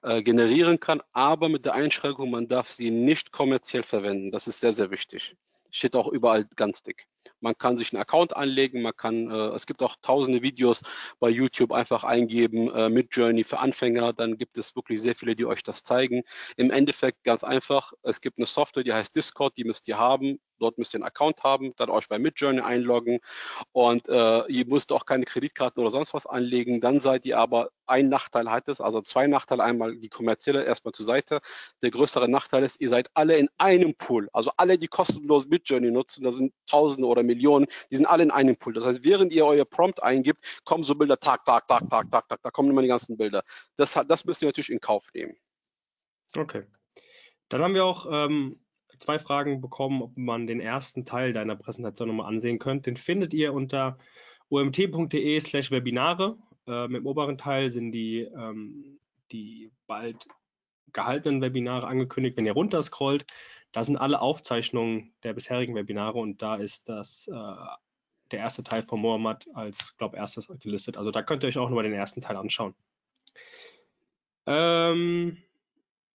äh, generieren kann, aber mit der Einschränkung, man darf sie nicht kommerziell verwenden. Das ist sehr, sehr wichtig. Steht auch überall ganz dick. Man kann sich einen Account anlegen, man kann, äh, es gibt auch tausende Videos bei YouTube einfach eingeben, äh, mit Journey für Anfänger, dann gibt es wirklich sehr viele, die euch das zeigen. Im Endeffekt ganz einfach, es gibt eine Software, die heißt Discord, die müsst ihr haben. Dort müsst ihr einen Account haben, dann euch bei Midjourney einloggen und äh, ihr müsst auch keine Kreditkarten oder sonst was anlegen. Dann seid ihr aber, ein Nachteil hat es, also zwei Nachteile, einmal die kommerzielle erstmal zur Seite. Der größere Nachteil ist, ihr seid alle in einem Pool. Also alle, die kostenlos Midjourney nutzen, da sind Tausende oder Millionen, die sind alle in einem Pool. Das heißt, während ihr euer Prompt eingibt, kommen so Bilder Tag, Tag, Tag, Tag, Tag, Tag, da kommen immer die ganzen Bilder. Das, das müsst ihr natürlich in Kauf nehmen. Okay. Dann haben wir auch ähm, zwei Fragen bekommen, ob man den ersten Teil deiner Präsentation nochmal ansehen könnt. Den findet ihr unter omt.de slash Webinare. Ähm, Im oberen Teil sind die, ähm, die bald gehaltenen Webinare angekündigt. Wenn ihr runterscrollt, da sind alle Aufzeichnungen der bisherigen Webinare und da ist das äh, der erste Teil von Mohammed als, glaube erstes gelistet. Also da könnt ihr euch auch nochmal den ersten Teil anschauen. Ähm,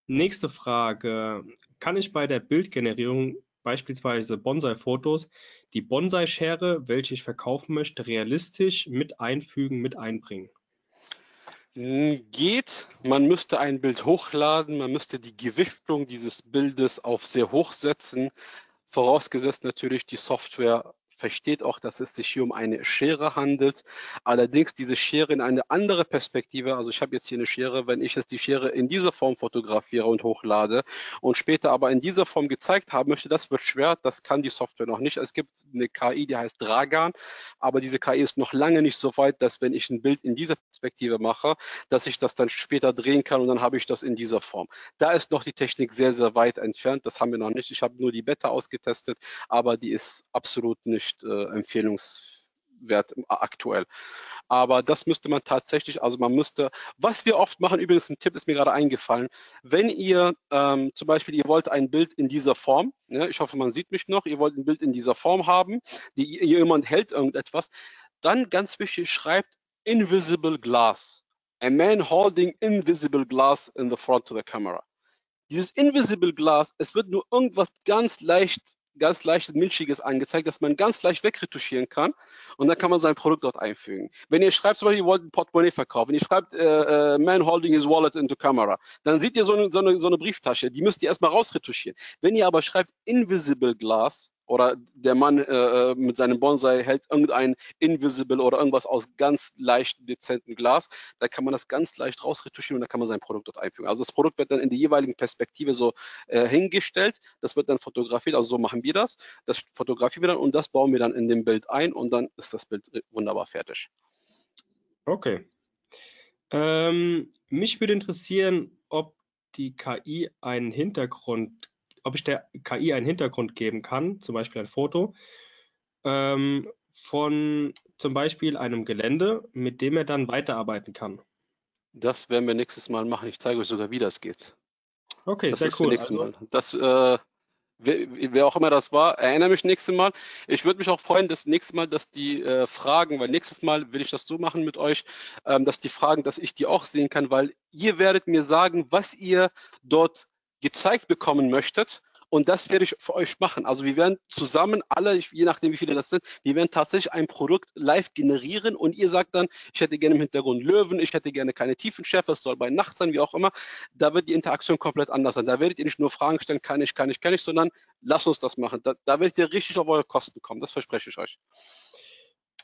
nächste Frage kann ich bei der Bildgenerierung beispielsweise Bonsai-Fotos die Bonsai-Schere, welche ich verkaufen möchte, realistisch mit einfügen, mit einbringen? Hm, geht. Man müsste ein Bild hochladen, man müsste die Gewichtung dieses Bildes auf sehr hoch setzen, vorausgesetzt natürlich die Software versteht auch, dass es sich hier um eine Schere handelt. Allerdings diese Schere in eine andere Perspektive, also ich habe jetzt hier eine Schere, wenn ich jetzt die Schere in dieser Form fotografiere und hochlade und später aber in dieser Form gezeigt haben möchte, das wird schwer, das kann die Software noch nicht. Es gibt eine KI, die heißt Dragan, aber diese KI ist noch lange nicht so weit, dass wenn ich ein Bild in dieser Perspektive mache, dass ich das dann später drehen kann und dann habe ich das in dieser Form. Da ist noch die Technik sehr, sehr weit entfernt. Das haben wir noch nicht. Ich habe nur die Beta ausgetestet, aber die ist absolut nicht äh, empfehlungswert aktuell. Aber das müsste man tatsächlich, also man müsste, was wir oft machen, übrigens ein Tipp ist mir gerade eingefallen, wenn ihr ähm, zum Beispiel, ihr wollt ein Bild in dieser Form, ja, ich hoffe, man sieht mich noch, ihr wollt ein Bild in dieser Form haben, die jemand hält irgendetwas, dann ganz wichtig, schreibt invisible glass. A man holding invisible glass in the front of the camera. Dieses invisible glass, es wird nur irgendwas ganz leicht ganz leichtes Milchiges angezeigt, dass man ganz leicht wegretuschieren kann und dann kann man sein Produkt dort einfügen. Wenn ihr schreibt zum Beispiel, ihr wollt ein Portemonnaie verkaufen, ihr schreibt äh, äh, Man holding his wallet into camera, dann seht ihr so eine, so eine, so eine Brieftasche, die müsst ihr erstmal rausretuschieren. Wenn ihr aber schreibt Invisible Glass, oder der Mann äh, äh, mit seinem Bonsai hält irgendein Invisible oder irgendwas aus ganz leicht dezentem Glas. Da kann man das ganz leicht rausretuschieren und da kann man sein Produkt dort einfügen. Also das Produkt wird dann in die jeweiligen Perspektive so äh, hingestellt. Das wird dann fotografiert. Also so machen wir das. Das fotografieren wir dann und das bauen wir dann in dem Bild ein und dann ist das Bild wunderbar fertig. Okay. Ähm, mich würde interessieren, ob die KI einen Hintergrund ob ich der KI einen Hintergrund geben kann, zum Beispiel ein Foto, ähm, von zum Beispiel einem Gelände, mit dem er dann weiterarbeiten kann. Das werden wir nächstes Mal machen. Ich zeige euch sogar, wie das geht. Okay, das sehr cool. Also, Mal. Das, äh, wer, wer, auch immer das war, erinnere mich nächstes Mal. Ich würde mich auch freuen, das nächste Mal, dass die äh, Fragen, weil nächstes Mal will ich das so machen mit euch, ähm, dass die Fragen, dass ich die auch sehen kann, weil ihr werdet mir sagen, was ihr dort gezeigt bekommen möchtet. Und das werde ich für euch machen. Also wir werden zusammen alle, je nachdem wie viele das sind, wir werden tatsächlich ein Produkt live generieren und ihr sagt dann, ich hätte gerne im Hintergrund Löwen, ich hätte gerne keine Tiefenschärfe, es soll bei Nacht sein, wie auch immer. Da wird die Interaktion komplett anders sein. Da werdet ihr nicht nur Fragen stellen, kann ich, kann ich, kann ich, sondern lasst uns das machen. Da, da werdet ihr richtig auf eure Kosten kommen. Das verspreche ich euch.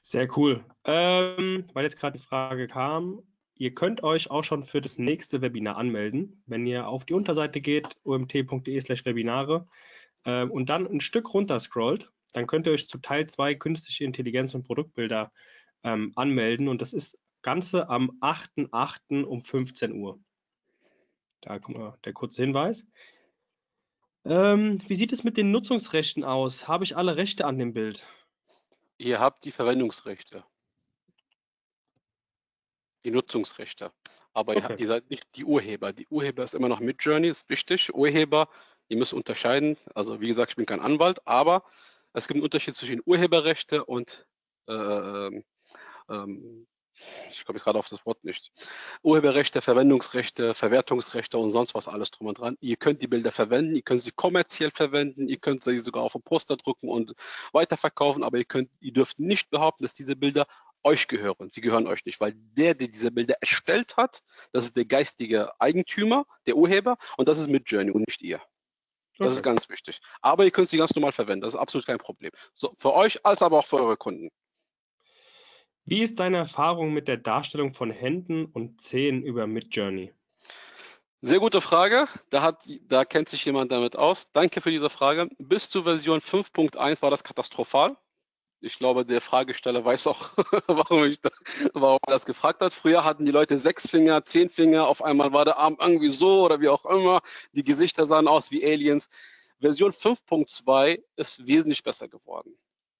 Sehr cool. Ähm, weil jetzt gerade die Frage kam, Ihr könnt euch auch schon für das nächste Webinar anmelden, wenn ihr auf die Unterseite geht, omt.de/webinare äh, und dann ein Stück runter scrollt, dann könnt ihr euch zu Teil 2 Künstliche Intelligenz und Produktbilder ähm, anmelden und das ist Ganze am 8.8. um 15 Uhr. Da kommt mal der kurze Hinweis. Ähm, wie sieht es mit den Nutzungsrechten aus? Habe ich alle Rechte an dem Bild? Ihr habt die Verwendungsrechte die Nutzungsrechte. Aber okay. ihr, ihr, seid nicht die Urheber. Die Urheber ist immer noch mit Journey, ist wichtig. Urheber, ihr müsst unterscheiden. Also wie gesagt, ich bin kein Anwalt, aber es gibt einen Unterschied zwischen Urheberrechte und äh, ähm, ich komme jetzt gerade auf das Wort nicht. Urheberrechte, Verwendungsrechte, Verwertungsrechte und sonst was alles drum und dran. Ihr könnt die Bilder verwenden, ihr könnt sie kommerziell verwenden, ihr könnt sie sogar auf ein Poster drucken und weiterverkaufen, aber ihr könnt, ihr dürft nicht behaupten, dass diese Bilder euch gehören. Sie gehören euch nicht, weil der, der diese Bilder erstellt hat, das ist der geistige Eigentümer, der Urheber und das ist mit Journey und nicht ihr. Das okay. ist ganz wichtig. Aber ihr könnt sie ganz normal verwenden. Das ist absolut kein Problem. So, für euch als aber auch für eure Kunden. Wie ist deine Erfahrung mit der Darstellung von Händen und Zehen über Midjourney? Sehr gute Frage. Da, hat, da kennt sich jemand damit aus. Danke für diese Frage. Bis zur Version 5.1 war das katastrophal ich glaube, der Fragesteller weiß auch, warum, da, warum er das gefragt hat. Früher hatten die Leute sechs Finger, zehn Finger, auf einmal war der Arm irgendwie so oder wie auch immer. Die Gesichter sahen aus wie Aliens. Version 5.2 ist wesentlich besser geworden.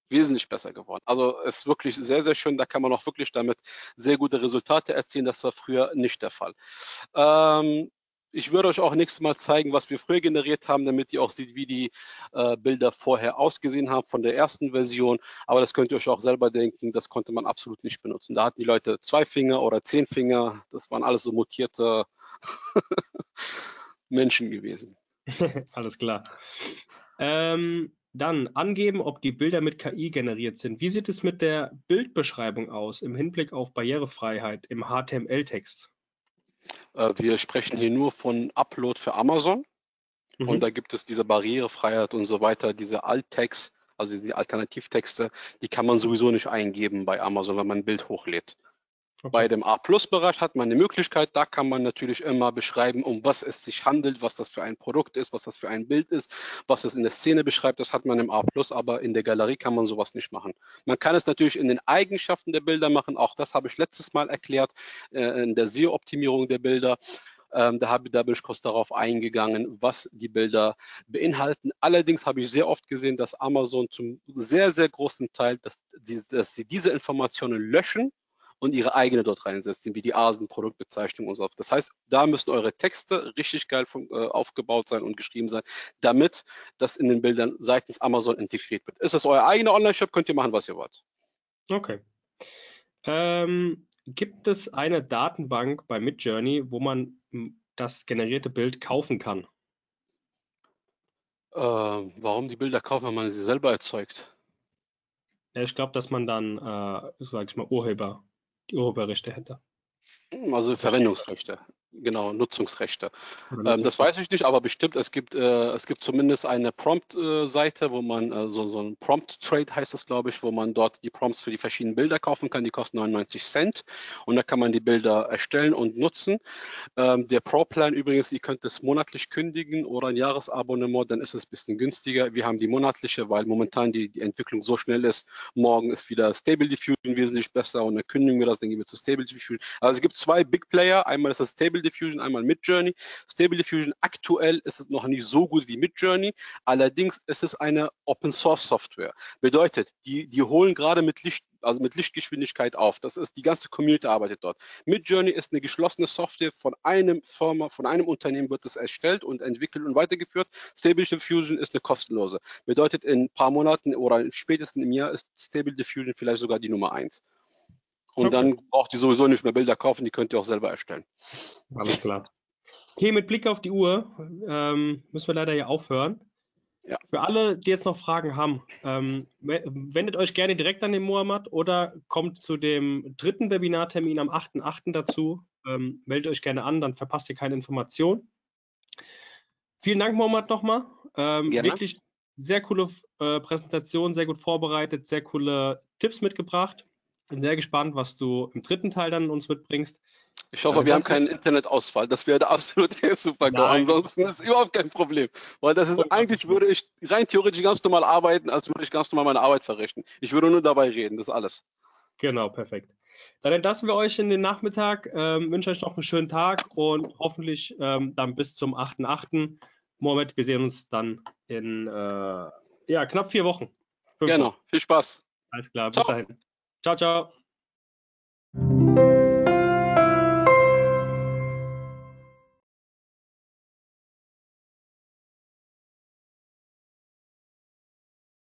Wesentlich besser geworden. Also ist wirklich sehr, sehr schön. Da kann man auch wirklich damit sehr gute Resultate erzielen. Das war früher nicht der Fall. Ähm, ich würde euch auch nächstes Mal zeigen, was wir früher generiert haben, damit ihr auch seht, wie die äh, Bilder vorher ausgesehen haben von der ersten Version. Aber das könnt ihr euch auch selber denken, das konnte man absolut nicht benutzen. Da hatten die Leute zwei Finger oder zehn Finger. Das waren alles so mutierte Menschen gewesen. alles klar. Ähm, dann angeben, ob die Bilder mit KI generiert sind. Wie sieht es mit der Bildbeschreibung aus im Hinblick auf Barrierefreiheit im HTML-Text? Äh, wir sprechen hier nur von Upload für Amazon. Mhm. Und da gibt es diese Barrierefreiheit und so weiter, diese Alt-Tags Also die Alternativtexte, die kann man sowieso nicht eingeben bei Amazon, wenn man ein Bild hochlädt. Okay. Bei dem A-Plus-Bereich hat man eine Möglichkeit, da kann man natürlich immer beschreiben, um was es sich handelt, was das für ein Produkt ist, was das für ein Bild ist, was es in der Szene beschreibt. Das hat man im A-Plus, aber in der Galerie kann man sowas nicht machen. Man kann es natürlich in den Eigenschaften der Bilder machen. Auch das habe ich letztes Mal erklärt, äh, in der SEO-Optimierung der Bilder. Ähm, da, habe, da bin ich kurz darauf eingegangen, was die Bilder beinhalten. Allerdings habe ich sehr oft gesehen, dass Amazon zum sehr, sehr großen Teil, dass, die, dass sie diese Informationen löschen und ihre eigene dort reinsetzen, wie die Asen, Produktbezeichnung und so. Das heißt, da müssen eure Texte richtig geil von, äh, aufgebaut sein und geschrieben sein, damit das in den Bildern seitens Amazon integriert wird. Ist das euer eigener Online-Shop, könnt ihr machen, was ihr wollt. Okay. Ähm, gibt es eine Datenbank bei Midjourney, wo man hm, das generierte Bild kaufen kann? Äh, warum die Bilder kaufen, wenn man sie selber erzeugt? Ja, ich glaube, dass man dann, äh, sag ich mal, Urheber die Urheberrechte hätte. Also Verwendungsrechte genau, Nutzungsrechte. Ähm, das weiß ich nicht, aber bestimmt, es gibt, äh, es gibt zumindest eine Prompt-Seite, wo man, äh, so, so ein Prompt-Trade heißt das, glaube ich, wo man dort die Prompts für die verschiedenen Bilder kaufen kann. Die kosten 99 Cent und da kann man die Bilder erstellen und nutzen. Ähm, der Pro-Plan übrigens, ihr könnt es monatlich kündigen oder ein Jahresabonnement, dann ist es ein bisschen günstiger. Wir haben die monatliche, weil momentan die, die Entwicklung so schnell ist. Morgen ist wieder Stable Diffusion wesentlich besser und dann kündigen wir das, dann gehen wir zu Stable Diffusion. Also es gibt zwei Big Player. Einmal ist das Stable Diffusion, einmal Midjourney. Stable Diffusion aktuell ist es noch nicht so gut wie Midjourney, allerdings ist es eine Open Source Software. Bedeutet, die, die holen gerade mit Licht, also mit Lichtgeschwindigkeit auf. Das ist die ganze Community arbeitet dort. Midjourney ist eine geschlossene Software von einem Firma, von einem Unternehmen wird es erstellt und entwickelt und weitergeführt. Stable Diffusion ist eine kostenlose. Bedeutet, in ein paar Monaten oder spätestens im Jahr ist Stable Diffusion vielleicht sogar die Nummer eins. Und okay. dann braucht ihr sowieso nicht mehr Bilder kaufen, die könnt ihr auch selber erstellen. Alles klar. Okay, mit Blick auf die Uhr ähm, müssen wir leider hier aufhören. Ja. Für alle, die jetzt noch Fragen haben, ähm, wendet euch gerne direkt an den Mohammed oder kommt zu dem dritten Webinartermin am 8.8. dazu. Ähm, meldet euch gerne an, dann verpasst ihr keine Information. Vielen Dank, Mohammed, nochmal. Ähm, wirklich sehr coole äh, Präsentation, sehr gut vorbereitet, sehr coole Tipps mitgebracht. Bin sehr gespannt, was du im dritten Teil dann uns mitbringst. Ich hoffe, wir haben keinen Internetausfall. Das wäre der absolute super GO. Ansonsten ist überhaupt kein Problem. Weil das ist, eigentlich würde ich rein theoretisch ganz normal arbeiten, als würde ich ganz normal meine Arbeit verrichten. Ich würde nur dabei reden, das ist alles. Genau, perfekt. Dann entlassen wir euch in den Nachmittag, ähm, wünsche euch noch einen schönen Tag und hoffentlich ähm, dann bis zum 8.8. Mohamed, wir sehen uns dann in äh, ja, knapp vier Wochen. Fünf genau, Wochen. viel Spaß. Alles klar, bis Ciao. dahin. Ciao, ciao.